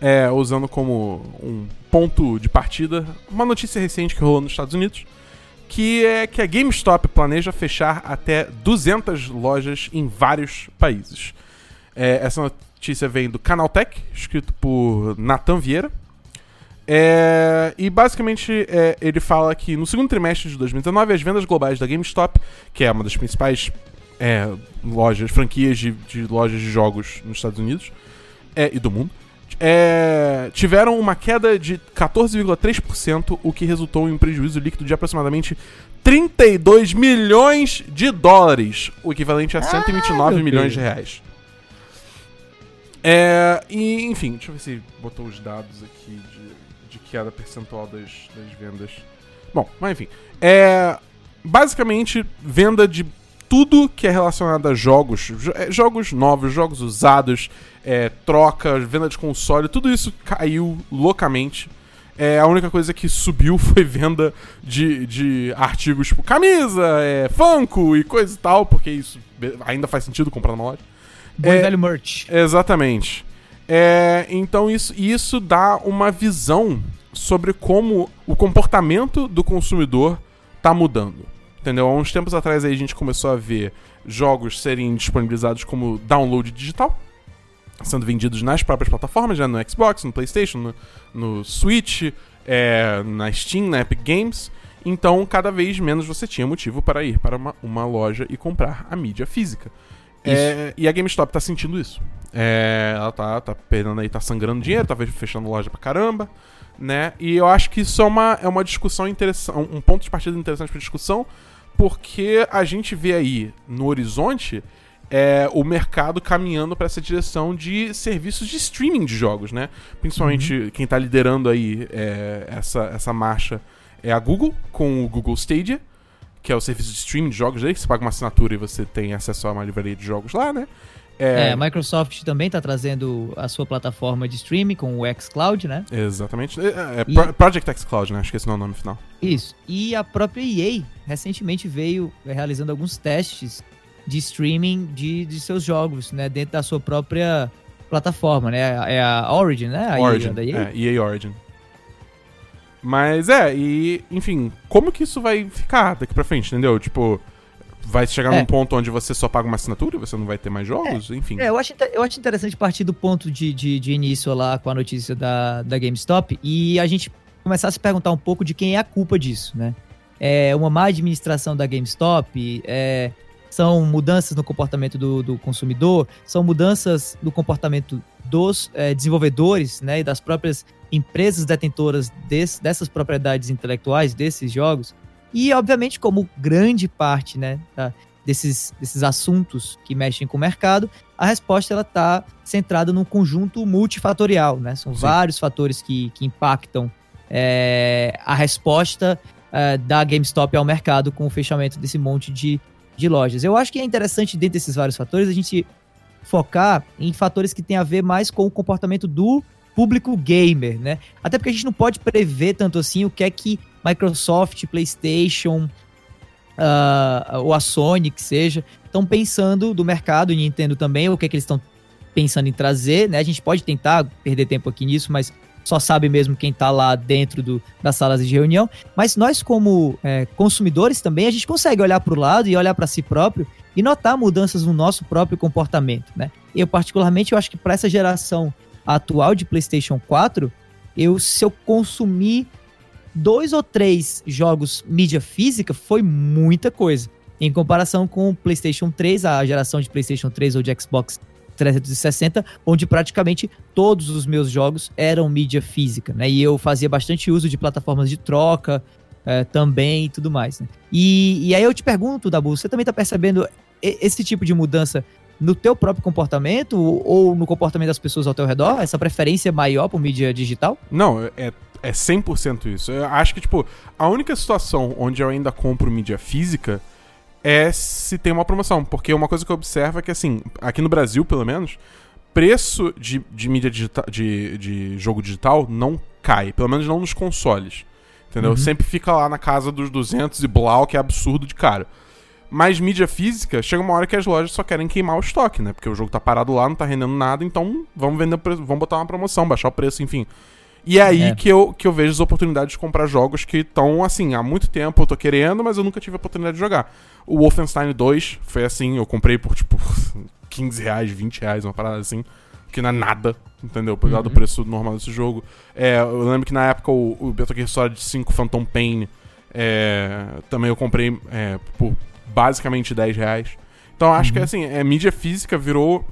é, usando como um ponto de partida uma notícia recente que rolou nos Estados Unidos, que é que a GameStop planeja fechar até 200 lojas em vários países. É, essa notícia vem do Canaltech, escrito por Nathan Vieira. É, e basicamente é, ele fala que no segundo trimestre de 2019 as vendas globais da GameStop, que é uma das principais é, lojas, franquias de, de lojas de jogos nos Estados Unidos é, e do mundo, é, tiveram uma queda de 14,3%, o que resultou em um prejuízo líquido de aproximadamente 32 milhões de dólares, o equivalente a 129 meu milhões de reais. É, e, enfim, deixa eu ver se botou os dados aqui de, de queda percentual das, das vendas. Bom, mas enfim. É, basicamente, venda de tudo que é relacionado a jogos, jo- é, jogos novos, jogos usados, é, troca, venda de console, tudo isso caiu loucamente. É, a única coisa que subiu foi venda de, de artigos tipo camisa, é, Funko e coisa e tal, porque isso ainda faz sentido comprar numa loja. Bom É, velho merch. Exatamente. É, então isso, isso dá uma visão sobre como o comportamento do consumidor tá mudando. Entendeu? Há uns tempos atrás aí a gente começou a ver jogos serem disponibilizados como download digital, sendo vendidos nas próprias plataformas, já no Xbox, no PlayStation, no, no Switch, é, na Steam, na Epic Games. Então, cada vez menos você tinha motivo para ir para uma, uma loja e comprar a mídia física. É, e a GameStop tá sentindo isso. É, ela tá, tá perdendo aí, tá sangrando dinheiro, tá fechando loja pra caramba, né? E eu acho que isso é uma, é uma discussão interessante, um ponto de partida interessante pra discussão, porque a gente vê aí no horizonte é, o mercado caminhando para essa direção de serviços de streaming de jogos, né? Principalmente quem tá liderando aí é, essa, essa marcha é a Google, com o Google Stadia, que é o serviço de streaming de jogos aí, que você paga uma assinatura e você tem acesso a uma livraria de jogos lá, né? É, a Microsoft também tá trazendo a sua plataforma de streaming com o xCloud, né? Exatamente. É, é E- Pro- Project X Cloud, né? Acho que esse não é o nome final. Isso. E a própria EA recentemente veio realizando alguns testes de streaming de, de seus jogos, né? Dentro da sua própria plataforma, né? É a Origin, né? A Origin. EA, EA. É, EA Origin. Mas é, e, enfim, como que isso vai ficar daqui pra frente, entendeu? Tipo, vai chegar É. num ponto onde você só paga uma assinatura e você não vai ter mais jogos? Enfim. É, eu acho, eu acho interessante partir do ponto de, de, de início lá com a notícia da, da GameStop e a gente começar a se perguntar um pouco de quem é a culpa disso, né? É uma má administração da GameStop, é, são mudanças no comportamento do, do consumidor, são mudanças no comportamento dos eh, desenvolvedores né, e das próprias empresas detentoras desse- dessas propriedades intelectuais, desses jogos. E, obviamente, como grande parte né, da- desses, desses assuntos que mexem com o mercado, a resposta está centrada num conjunto multifatorial. Né? São Sim. vários fatores que, que impactam eh, a resposta eh, da GameStop ao mercado com o fechamento desse monte de, de lojas. Eu acho que é interessante, dentro desses vários fatores, a gente focar em fatores que têm a ver mais com o comportamento do público gamer, né? Até porque a gente não pode prever tanto assim o que é que Microsoft, PlayStation ah, ou a Sony, que seja, estão pensando do mercado, e Nintendo também, o que é que eles estão pensando em trazer, né? A gente pode tentar perder tempo aqui nisso, mas só sabe mesmo quem tá lá dentro do, das salas de reunião. Mas nós, como é, consumidores também, a gente consegue olhar para o lado e olhar para si próprio e notar mudanças no nosso próprio comportamento, né? Eu, particularmente, eu acho que para essa geração atual de PlayStation 4, eu, se eu consumir dois ou três jogos mídia física, foi muita coisa. Em comparação com o PlayStation 3, a geração de PlayStation 3 ou de Xbox 360, onde praticamente todos os meus jogos eram mídia física, né? E eu fazia bastante uso de plataformas de troca eh, também e tudo mais. né? E, e aí eu te pergunto, Dabu, você também tá percebendo esse tipo de mudança no teu próprio comportamento ou no comportamento das pessoas ao teu redor? Essa preferência maior por mídia digital? Não, é, é 100% isso. Eu acho que, tipo, a única situação onde eu ainda compro mídia física é se tem uma promoção. Porque uma coisa que eu observo é que, assim, aqui no Brasil, pelo menos, preço de, de mídia digital, de, de jogo digital não cai. Pelo menos não nos consoles. Entendeu? Uhum. Sempre fica lá na casa dos 200 e blau, que é absurdo de caro. Mas mídia física, chega uma hora que as lojas só querem queimar o estoque, né? Porque o jogo tá parado lá, não tá rendendo nada, então vamos vender, vamos botar uma promoção, baixar o preço, enfim. E é aí É. que, eu, que eu vejo as oportunidades de comprar jogos que estão, assim, há muito tempo eu tô querendo, mas eu nunca tive a oportunidade de jogar. O Wolfenstein 2 foi assim, eu comprei por, tipo, 15 reais, 20 reais, uma parada assim, que não é nada, entendeu? Do Uhum. preço normal desse jogo. É, eu lembro que na época o, o Metal Gear Solid 5 Phantom Pain é, também eu comprei é, por basicamente 10 reais. Então acho que, assim, é, mídia física virou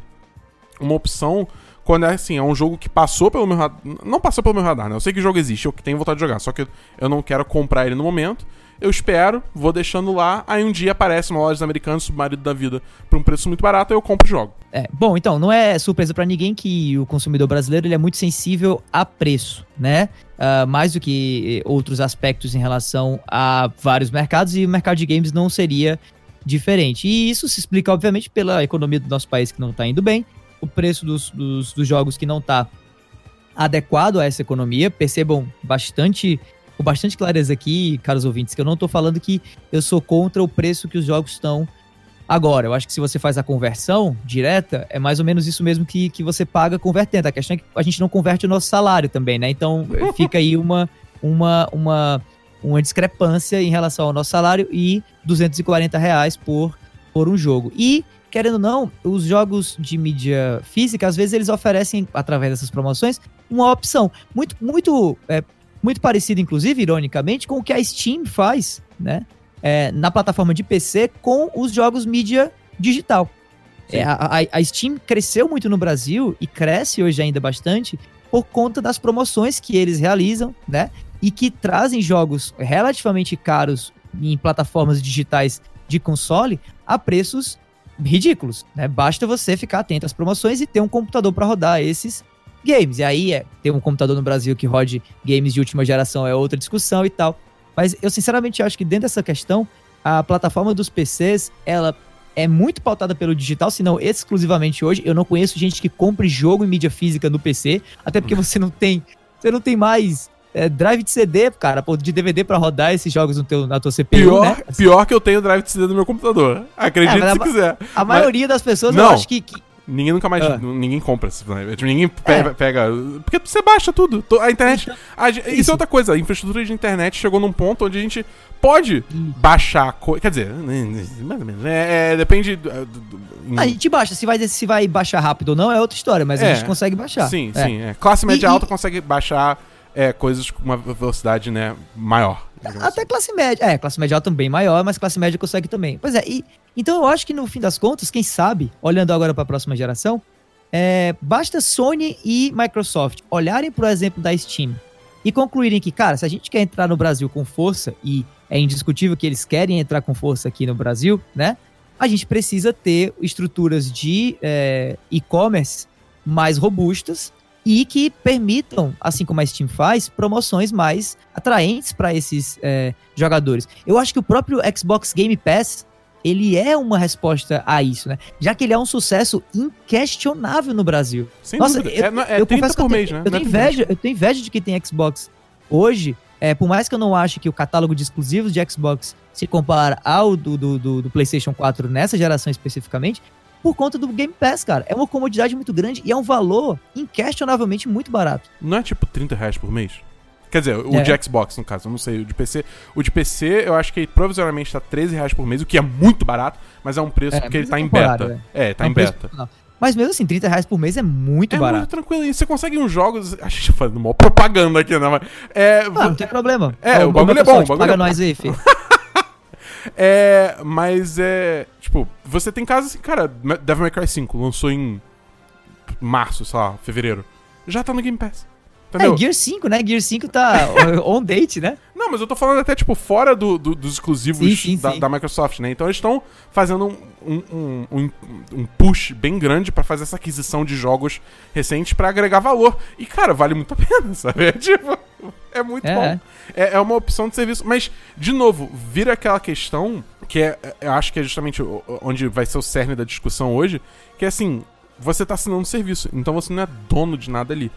uma opção quando é assim, é um jogo que passou pelo meu radar. Não passou pelo meu radar, né? Eu sei que o jogo existe, eu tenho vontade de jogar, só que eu não quero comprar ele no momento. Eu espero, vou deixando lá, aí um dia aparece uma loja americana, submarido da vida, por um preço muito barato, eu compro e jogo. É, bom, então, não é surpresa pra ninguém que o consumidor brasileiro ele é muito sensível a preço, né? Ah, mais do que eh, outros aspectos em relação a vários mercados, e o mercado de games não seria diferente. E isso se explica, obviamente, pela economia do nosso país que não tá indo bem, o preço dos, dos, dos jogos que não tá adequado a essa economia. Percebam bastante, com bastante clareza aqui, caros ouvintes, que eu não tô falando que eu sou contra o preço que os jogos estão Agora, eu acho que se você faz a conversão direta, é mais ou menos isso mesmo que, que você paga convertendo. A questão é que a gente não converte o nosso salário também, né? Então fica aí uma, uma, uma, uma discrepância em relação ao nosso salário e 240 reais por, por um jogo. E, querendo ou não, os jogos de mídia física, às vezes eles oferecem, através dessas promoções, uma opção muito, muito, é, muito parecida, inclusive, ironicamente, com o que a Steam faz, né? é, na plataforma de PC com os jogos mídia digital. É, a, a- a Steam cresceu muito no Brasil e cresce hoje ainda bastante por conta das promoções que eles realizam, né? E que trazem jogos relativamente caros em plataformas digitais de console a preços ridículos, né? Basta você ficar atento às promoções e ter um computador para rodar esses games. E aí é ter um computador no Brasil que rode games de última geração é outra discussão e tal. Mas eu sinceramente acho que dentro dessa questão, a plataforma dos PCs, ela é muito pautada pelo digital, se não exclusivamente hoje. Eu não conheço gente que compre jogo em mídia física no PC, até porque você não tem, você não tem mais é, drive de CD, cara, pô, de DVD pra rodar esses jogos no teu, na tua CPU, Pior, né? pior que eu tenho drive de CD no meu computador. Acredite É, mas se a- quiser. A maioria das pessoas, Não. eu acho que, que- Ninguém nunca mais. Ah. Ninguém compra. Tipo, ninguém pe- É. pega. Porque você baixa tudo. A internet. a gen- isso. Isso. é outra coisa. A infraestrutura de internet chegou num ponto onde a gente pode baixar. Co... Quer dizer, mais ou menos. É, é, depende. em- a gente baixa. Se vai, se vai baixar rápido ou não é outra história, mas É. a gente consegue baixar. Sim, É. sim. é. Classe média E- alta e- consegue baixar é, coisas com uma velocidade né, maior. Até classe média. É, classe média alta bem maior, mas classe média consegue também. Pois é, e, então eu acho que no fim das contas, quem sabe, olhando agora para a próxima geração, é, basta Sony e Microsoft olharem pro exemplo da Steam e concluírem que, cara, se a gente quer entrar no Brasil com força, e é indiscutível que eles querem entrar com força aqui no Brasil, né? A gente precisa ter estruturas de é, e-commerce mais robustas e que permitam, assim como a Steam faz, promoções mais atraentes para esses é, jogadores. Eu acho que o próprio Xbox Game Pass ele é uma resposta a isso, né? Já que ele é um sucesso inquestionável no Brasil. Sem Nossa, dúvida. eu- é, é eu 30 confesso que eu mês, tenho, né? eu é tenho 30 por mês. inveja, eu tenho inveja de quem tem Xbox hoje. É, por mais que eu não ache que o catálogo de exclusivos de Xbox se compara ao do, do, do- do PlayStation 4 nessa geração especificamente, por conta do Game Pass, cara. É uma comodidade muito grande e é um valor inquestionavelmente muito barato. Não é tipo 30 reais por mês? Quer dizer, o É. de Xbox, no caso, eu não sei. O de PC. O de PC, eu acho que provisoriamente tá 13 reais por mês, o que é muito barato, mas é um preço É, porque ele tá é em beta. É, tá É um em beta. Mas mesmo assim, 30 reais por mês é muito é barato. muito tranquilo. E você consegue uns jogos. A gente tá fazendo uma propaganda aqui, né? Mas, é, Ah, não tem problema. É, Ó, o bagulho é bom, o bagulho Paga é nós aí, filho. É, mas é. Tipo, você tem casos assim, cara, Devil May Cry 5 lançou em março, sei lá, fevereiro. Já tá no Game Pass. Entendeu? É, Gear 5, né? Gear 5 tá on date, né? Não, mas eu tô falando até, tipo, fora do, do- dos exclusivos Sim, sim, da, sim. da Microsoft, né? Então eles estão fazendo um, um, um, um- push bem grande pra fazer essa aquisição de jogos recentes pra agregar valor. E, cara, vale muito a pena, sabe? É, tipo, é muito É. bom. É, é uma opção de serviço. Mas, de novo, vira aquela questão que é, eu acho que é justamente onde vai ser o cerne da discussão hoje, que é assim, você tá assinando um serviço, então você não é dono de nada ali.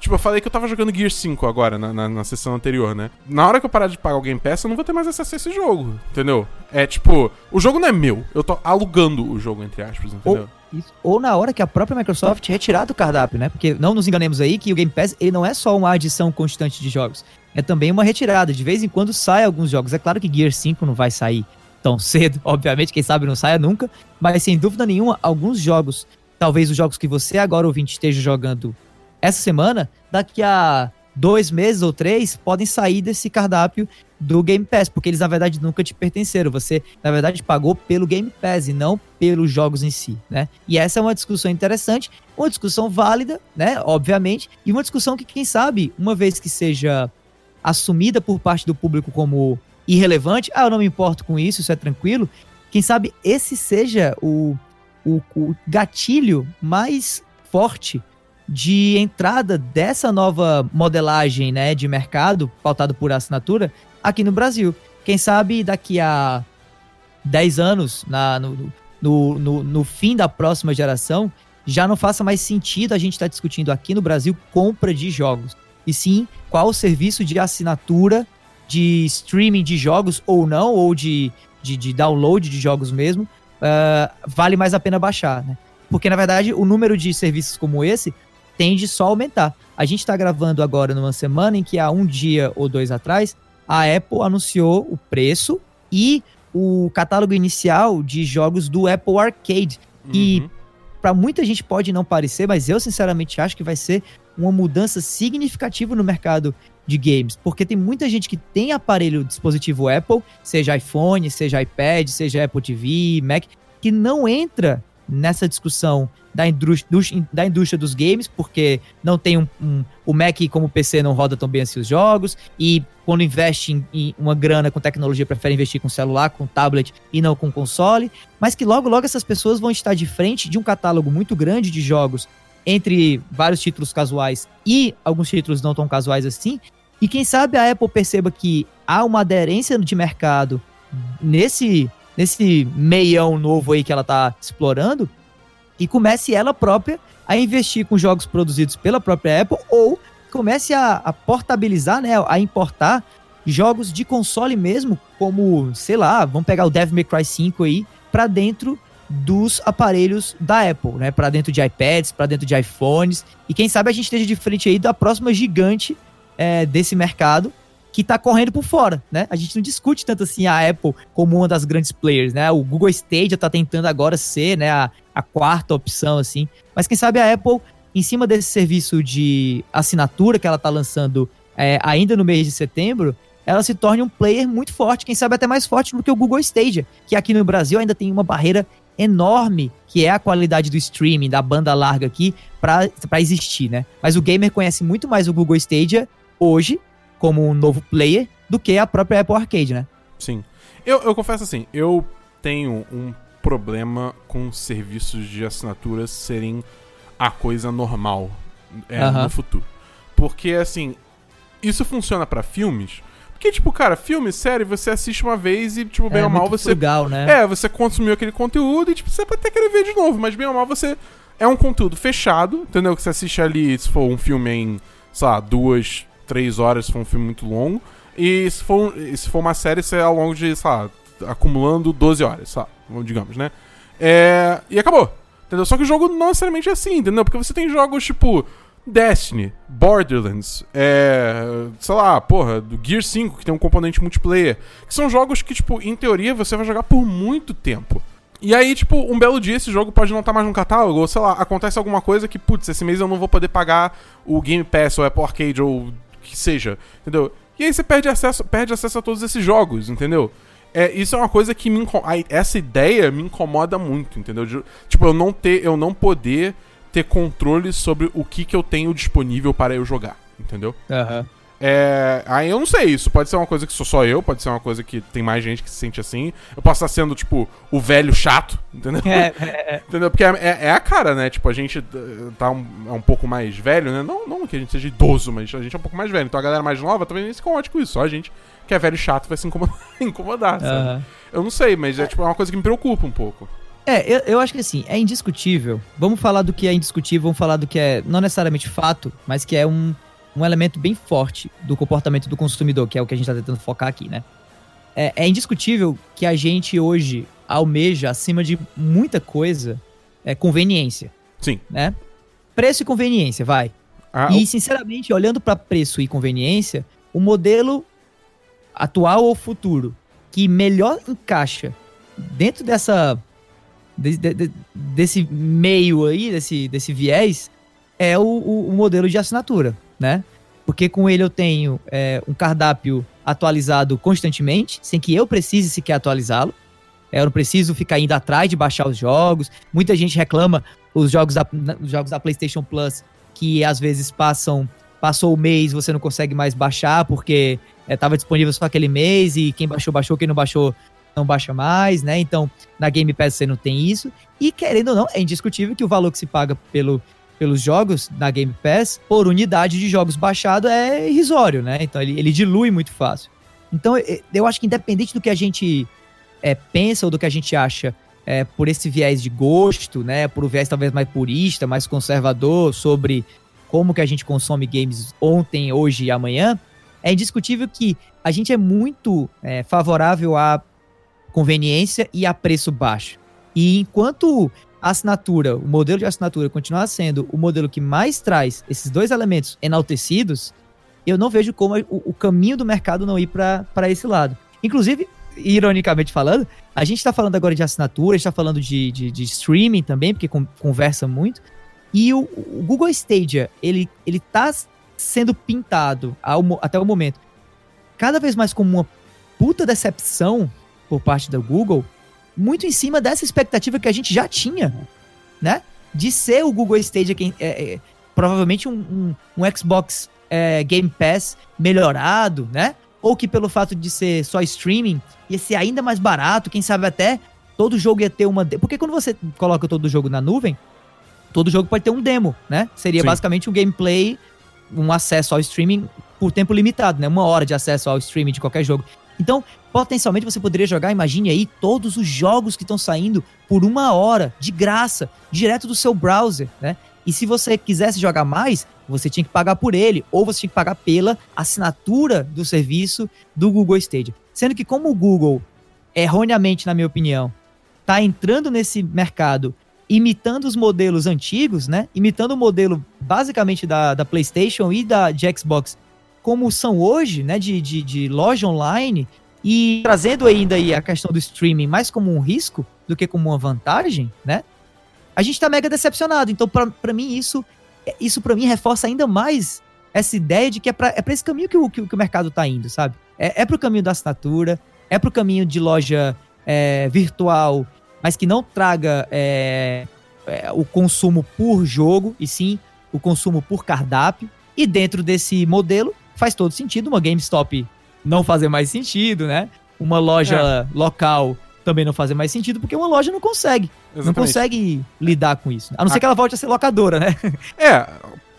Tipo, eu falei que eu tava jogando Gear 5 agora, na, na, na sessão anterior, né? Na hora que eu parar de pagar o Game Pass, eu não vou ter mais acesso a esse jogo, entendeu? É tipo, o jogo não é meu, eu tô alugando o jogo, entre aspas, entendeu? Isso. Ou na hora que a própria Microsoft retirar do cardápio, né? Porque não nos enganemos aí que o Game Pass ele não é só uma adição constante de jogos. É também uma retirada. De vez em quando sai alguns jogos. É claro que Gear 5 não vai sair tão cedo, obviamente, quem sabe não saia nunca. Mas sem dúvida nenhuma, alguns jogos, talvez os jogos que você agora ouvinte esteja jogando essa semana, daqui a dois meses ou três, podem sair desse cardápio do Game Pass, porque eles na verdade nunca te pertenceram. Você, na verdade, pagou pelo Game Pass e não pelos jogos em si, né? E essa é uma discussão interessante, uma discussão válida, né? Obviamente, e uma discussão que, quem sabe, uma vez que seja assumida por parte do público como irrelevante, ah, eu não me importo com isso, isso é tranquilo. Quem sabe esse seja o, o, o gatilho mais forte de entrada dessa nova modelagem né, de mercado, pautado por assinatura, aqui no Brasil. Quem sabe daqui a 10 anos, na, no, no, no, no fim da próxima geração, já não faça mais sentido a gente estar discutindo aqui no Brasil compra de jogos. E sim, qual o serviço de assinatura, de streaming de jogos ou não, ou de, de, de download de jogos mesmo, ah, vale mais a pena baixar, né? Porque, na verdade, o número de serviços como esse tende só a aumentar. A gente está gravando agora numa semana em que há um dia ou dois atrás, a Apple anunciou o preço e o catálogo inicial de jogos do Apple Arcade. E Uhum. para muita gente pode não parecer, mas eu sinceramente acho que vai ser uma mudança significativa no mercado de games, porque tem muita gente que tem aparelho dispositivo Apple, seja iPhone, seja iPad, seja Apple TV, Mac, que não entra nessa discussão da indústria, da indústria dos games, porque não tem um, um- o Mac como o PC não roda tão bem assim os jogos, e quando investe em, em uma grana com tecnologia, prefere investir com celular, com tablet e não com console, mas que logo, logo essas pessoas vão estar de frente de um catálogo muito grande de jogos, entre vários títulos casuais e alguns títulos não tão casuais assim, e quem sabe a Apple perceba que há uma aderência de mercado nesse, nesse meião novo aí que ela tá explorando, e comece ela própria a investir com jogos produzidos pela própria Apple ou comece a, a portabilizar, né, a importar jogos de console mesmo, como, sei lá, vamos pegar o Devil May Cry 5 aí, para dentro dos aparelhos da Apple, né, para dentro de iPads, para dentro de iPhones, e quem sabe a gente esteja de frente aí da próxima gigante é, desse mercado que tá correndo por fora, né? A gente não discute tanto assim a Apple como uma das grandes players, né? O Google Stadia tá tentando agora ser, né, a, a quarta opção, assim. Mas quem sabe a Apple, em cima desse serviço de assinatura que ela tá lançando é, ainda no mês de setembro, ela se torne um player muito forte, quem sabe até mais forte do que o Google Stadia, que aqui no Brasil ainda tem uma barreira enorme, que é a qualidade do streaming, da banda larga aqui, para existir, né? Mas o gamer conhece muito mais o Google Stadia hoje, como um novo player, do que a própria Apple Arcade, né? Sim. Eu, eu confesso assim, eu tenho um problema com serviços de assinatura serem a coisa normal é, no futuro. Porque, assim, isso funciona pra filmes. Porque, tipo, cara, filme, série, você assiste uma vez e, tipo, bem é ou mal, você. frugal, né? É, você consumiu aquele conteúdo e, tipo, você pode até querer ver de novo, mas bem ou mal você. É um conteúdo fechado, entendeu? Que você assiste ali, se for um filme em, sei lá, duas, três horas, se for um filme muito longo. E se for, se for uma série, você é ao longo de, sei lá, acumulando 12 horas, vamos- digamos, né? É, e acabou. Entendeu? Só que o jogo não necessariamente é assim, entendeu? Porque você tem jogos tipo Destiny, Borderlands, é. sei lá, porra, do Gear 5, que tem um componente multiplayer. Que são jogos que, tipo, em teoria, você vai jogar por muito tempo. E aí, tipo, um belo dia esse jogo pode não estar mais no catálogo, ou sei lá, acontece alguma coisa que, putz, esse mês eu não vou poder pagar o Game Pass ou Apple Arcade ou que seja, entendeu? E aí você perde acesso, perde acesso a todos esses jogos, entendeu? É, isso é uma coisa que me essa ideia me incomoda muito, entendeu? De- tipo, eu não ter, eu não poder ter controle sobre o que que eu tenho disponível para eu jogar, entendeu? Aham. É, aí eu não sei, isso pode ser uma coisa que sou só eu, pode ser uma coisa que tem mais gente que se sente assim. Eu posso estar sendo, tipo, o velho chato, entendeu? É, é, é. Entendeu? Porque é, é- é a cara, né? Tipo, a gente eh, tá um, é um pouco mais velho, né? Não, não que a gente seja idoso, mas a gente é um pouco mais velho. Então a galera mais nova também nem se incomode com isso. Só a gente que é velho chato vai se incomodar, incomodar sabe? Aham. Eu não sei, mas é, tipo, é uma coisa que me preocupa um pouco. É, eu, eu acho que assim, é indiscutível. Vamos falar do que é indiscutível, vamos falar do que é não necessariamente fato, mas que é um, um elemento bem forte do comportamento do consumidor, que é o que a gente tá tentando focar aqui, né? É, é indiscutível que a gente hoje almeja, acima de muita coisa, é conveniência, Sim. né? Preço e conveniência, vai. Ah, E, sinceramente, olhando para preço e conveniência, o modelo atual ou futuro que melhor encaixa dentro dessa de- de- de- desse meio aí, desse, desse viés, é o, o- o modelo de assinatura, né? Porque com ele eu tenho é, um cardápio atualizado constantemente, sem que eu precise sequer atualizá-lo. É, Eu não preciso ficar indo atrás de baixar os jogos. Muita gente reclama os jogos da, os jogos da PlayStation Plus que às vezes passam passou o mês você não consegue mais baixar porque estava disponível só aquele mês e quem baixou baixou, quem não baixou não baixa mais, né? Então na Game Pass você não tem isso e querendo ou não é indiscutível que o valor que se paga pelo pelos jogos na Game Pass por unidade de jogos baixado é irrisório, né? Então ele, ele dilui muito fácil. Então eu- eu acho que independente do que a gente é, pensa ou do que a gente acha é, por esse viés de gosto, né? Por um viés talvez mais purista, mais conservador sobre como que a gente consome games ontem, hoje e amanhã, é indiscutível que a gente é muito é, favorável à conveniência e a preço baixo. E enquanto a assinatura, o modelo de assinatura continuar sendo o modelo que mais traz esses dois elementos enaltecidos, eu não vejo como o, o caminho do mercado não ir para esse lado. Inclusive, ironicamente falando, a gente está falando agora de assinatura, está falando de, de, de streaming também, porque con- conversa muito. E o, o Google Stadia, ele, ele tá sendo pintado ao até o momento cada vez mais como uma puta decepção por parte da Google, muito em cima dessa expectativa que a gente já tinha, né? De ser o Google Stadia quem, é, é, provavelmente um, um, um Xbox é, Game Pass melhorado, né? Ou que pelo fato de ser só streaming ia ser ainda mais barato, quem sabe até todo jogo ia ter uma. Porque quando você coloca todo jogo na nuvem, todo jogo pode ter um demo, né? Seria Sim. basicamente um gameplay, um acesso ao streaming por tempo limitado, né? Uma hora de acesso ao streaming de qualquer jogo. Então, potencialmente você poderia jogar, imagine aí, todos os jogos que estão saindo por uma hora, de graça, direto do seu browser, né? E se você quisesse jogar mais, você tinha que pagar por ele, ou você tinha que pagar pela assinatura do serviço do Google Stadia. Sendo que como o Google, erroneamente na minha opinião, tá entrando nesse mercado imitando os modelos antigos, né? Imitando o modelo basicamente da, da PlayStation e da de Xbox, como são hoje, né? De, de, de loja online e trazendo ainda aí a questão do streaming mais como um risco do que como uma vantagem, né? A gente tá mega decepcionado. Então, pra mim, isso isso para mim reforça ainda mais essa ideia de que é pra, é esse caminho que o, que, que o mercado tá indo, sabe? É, é pro caminho da assinatura, é pro caminho de loja é, virtual, mas que não traga é, é, o consumo por jogo, e sim o consumo por cardápio. E dentro desse modelo, faz todo sentido uma GameStop não fazer mais sentido, né? Uma loja local também não fazer mais sentido, porque uma loja não consegue. Não Exatamente. consegue lidar com isso. A não ser A- que ela volte a ser locadora, né? É,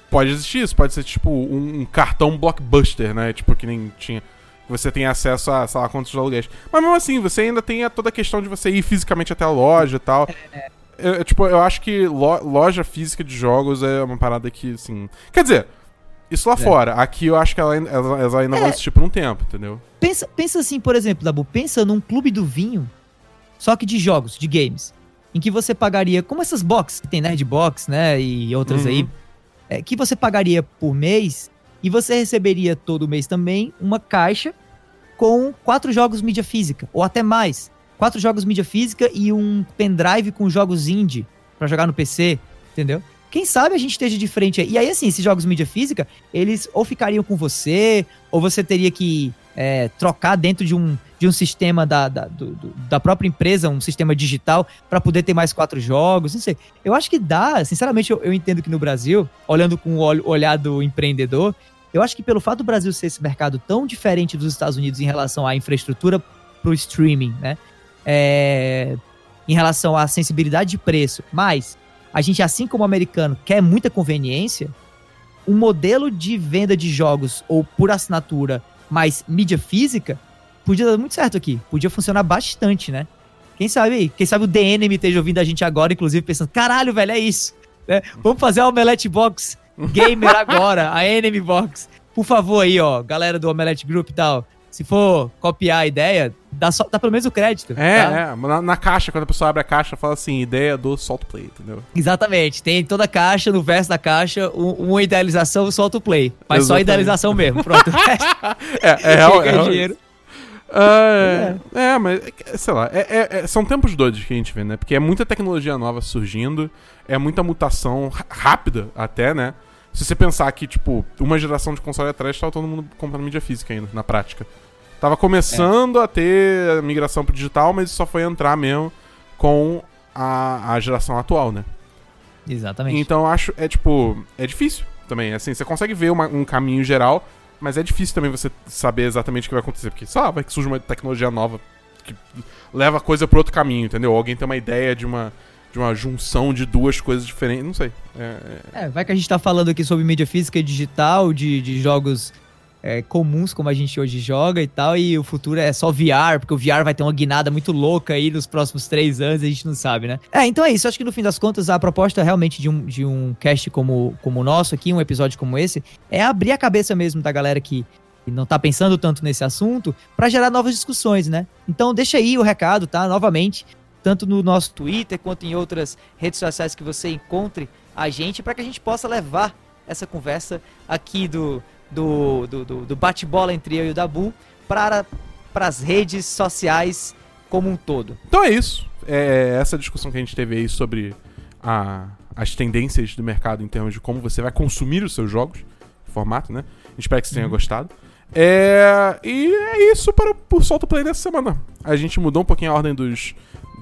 pode existir isso, pode ser tipo um, um cartão blockbuster, né? Tipo, que nem tinha. Você tem acesso a, sei lá, quantos aluguéis. Mas mesmo assim, você ainda tem a- toda a questão de você ir fisicamente até a loja e tal. Eu, eu, tipo, eu acho que lo- loja física de jogos é uma parada que, assim. Quer dizer, isso lá É. fora. Aqui eu acho que ela, ainda- ela, ela ainda vai É. existir por um tempo, entendeu? Pensa, pensa assim, por exemplo, Dabu, pensa num clube do vinho, só que de jogos, de games, em que você pagaria, como essas box, que tem Nerdbox, né, e outras Uhum. aí, é, que você pagaria por mês e você receberia todo mês também uma caixa com quatro jogos mídia física, ou até mais. Quatro jogos mídia física e um pendrive com jogos indie pra jogar no PC, entendeu? Quem sabe a gente esteja de frente aí. E aí, assim, esses jogos mídia física, eles ou ficariam com você, ou você teria que é, trocar dentro de um, de um sistema da, da, do- do- da própria empresa, um sistema digital, pra poder ter mais quatro jogos, não sei. Eu acho que dá, sinceramente, eu, eu entendo que no Brasil, olhando com o olhar do empreendedor, eu acho que pelo fato do Brasil ser esse mercado tão diferente dos Estados Unidos em relação à infraestrutura pro streaming, né? É, em relação à sensibilidade de preço, mas a gente, assim como o americano, quer muita conveniência, um modelo de venda de jogos ou por assinatura mais mídia física podia dar muito certo aqui. Podia funcionar bastante, né? Quem sabe aí? Quem sabe o DNM esteja ouvindo a gente agora, inclusive, pensando: caralho, velho, é isso. né? Vamos fazer a Omelette Box Gamer agora, a Enemy Box. Por favor, aí, ó, galera do Omelette Group e tal. Se for copiar a ideia, dá, só, dá pelo menos o crédito. É, tá? é. Na, na caixa, quando a pessoa abre a caixa, fala assim, ideia do Salt Play, entendeu? Exatamente. Tem toda a caixa, no verso da caixa, um- uma idealização, solta o play. Mas só Exatamente. idealização mesmo. Pronto. É, é, real, é, dinheiro. Ah, é, é, mas é, sei lá, é- é- é- são tempos doidos que a gente vê, né? Porque é muita tecnologia nova surgindo, é muita mutação rápida até, né? Se você pensar que, tipo, uma geração de console atrás tava todo mundo comprando mídia física ainda, na prática. Tava começando a ter migração pro digital, mas isso só foi entrar mesmo com a, a geração atual, né? Exatamente. Então eu acho, é tipo, é difícil também. Assim, você consegue ver uma- um caminho geral, mas é difícil também você saber exatamente o que vai acontecer. Porque, lá, vai que surge uma tecnologia nova que leva a coisa pro outro caminho, entendeu? Alguém tem uma ideia de uma, de uma junção de duas coisas diferentes, não sei. É, é- É, vai que a gente tá falando aqui sobre mídia física e digital, de, de jogos é, comuns como a gente hoje joga e tal, e o futuro é só VR, porque o VR vai ter uma guinada muito louca aí nos próximos três anos, a gente não sabe, né? É, então é isso. Acho que no fim das contas, a proposta realmente de um, de um cast como, como o nosso aqui, um episódio como esse, é abrir a cabeça mesmo da galera que não tá pensando tanto nesse assunto, pra gerar novas discussões, né? Então deixa aí o recado, tá? Novamente, tanto no nosso Twitter quanto em outras redes sociais que você encontre a gente, para que a gente possa levar essa conversa aqui do, do, do, do- do bate-bola entre eu e o Dabu para as redes sociais como um todo. Então é isso. É essa discussão que a gente teve aí sobre a- as tendências do mercado em termos de como você vai consumir os seus jogos, formato, né? Espero que você tenha gostado. É, e é isso para o Solto Play dessa semana. A gente mudou um pouquinho a ordem dos,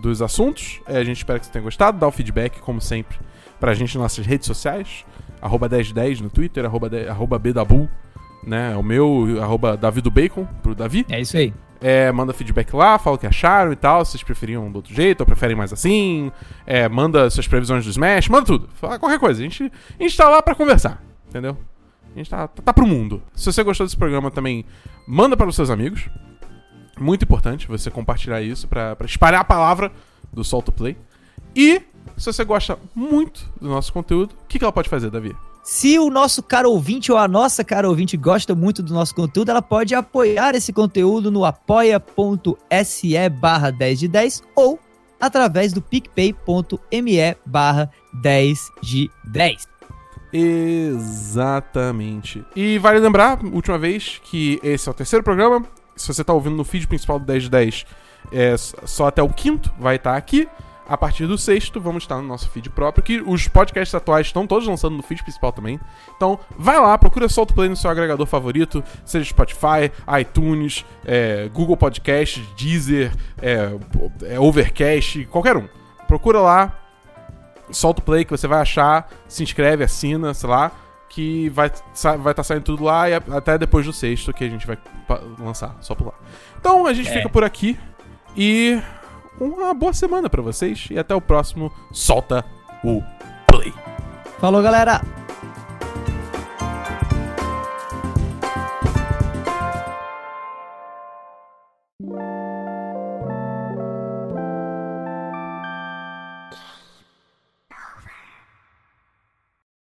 dos assuntos. É, a gente espera que você tenha gostado. Dá o feedback, como sempre, pra gente nas nossas redes sociais. Arroba 1010 no Twitter, arroba, de- arroba Bdabu, né? O meu, arroba Davi do Bacon, pro Davi. É isso aí. É, manda feedback lá, fala o que acharam e tal, se vocês preferiam do outro jeito ou preferem mais assim. É, manda suas previsões do Smash, manda tudo. Fala qualquer coisa. A gente, a gente tá lá pra conversar, entendeu? A gente tá, tá, tá pro mundo. Se você gostou desse programa também, manda para os seus amigos. Muito importante você compartilhar isso pra espalhar a palavra do Solto Play. E, se você gosta muito do nosso conteúdo, o que, que ela pode fazer, Davi? Se o nosso caro ouvinte ou a nossa cara ouvinte gosta muito do nosso conteúdo, ela pode apoiar esse conteúdo no apoia.se barra 10 de 10 ou através do picpay.me barra 10 de 10. Exatamente. E vale lembrar, última vez, que esse é o terceiro programa. Se você tá ouvindo no feed principal do 10 de 10, é só até o quinto vai estar aqui. A partir do sexto, vamos estar no nosso feed próprio, que os podcasts atuais estão todos lançando no feed principal também. Então, vai lá, procura Solto Play no seu agregador favorito, seja Spotify, iTunes, é, Google Podcast, Deezer, é, é, Overcast, qualquer um. Procura lá, solta o play que você vai achar, se inscreve, assina, sei lá, que vai estar vai tá saindo tudo lá e até depois do sexto que a gente vai lançar, só por lá. Então a gente É. fica por aqui e uma boa semana pra vocês e até o próximo Solta o Play. Falou, galera!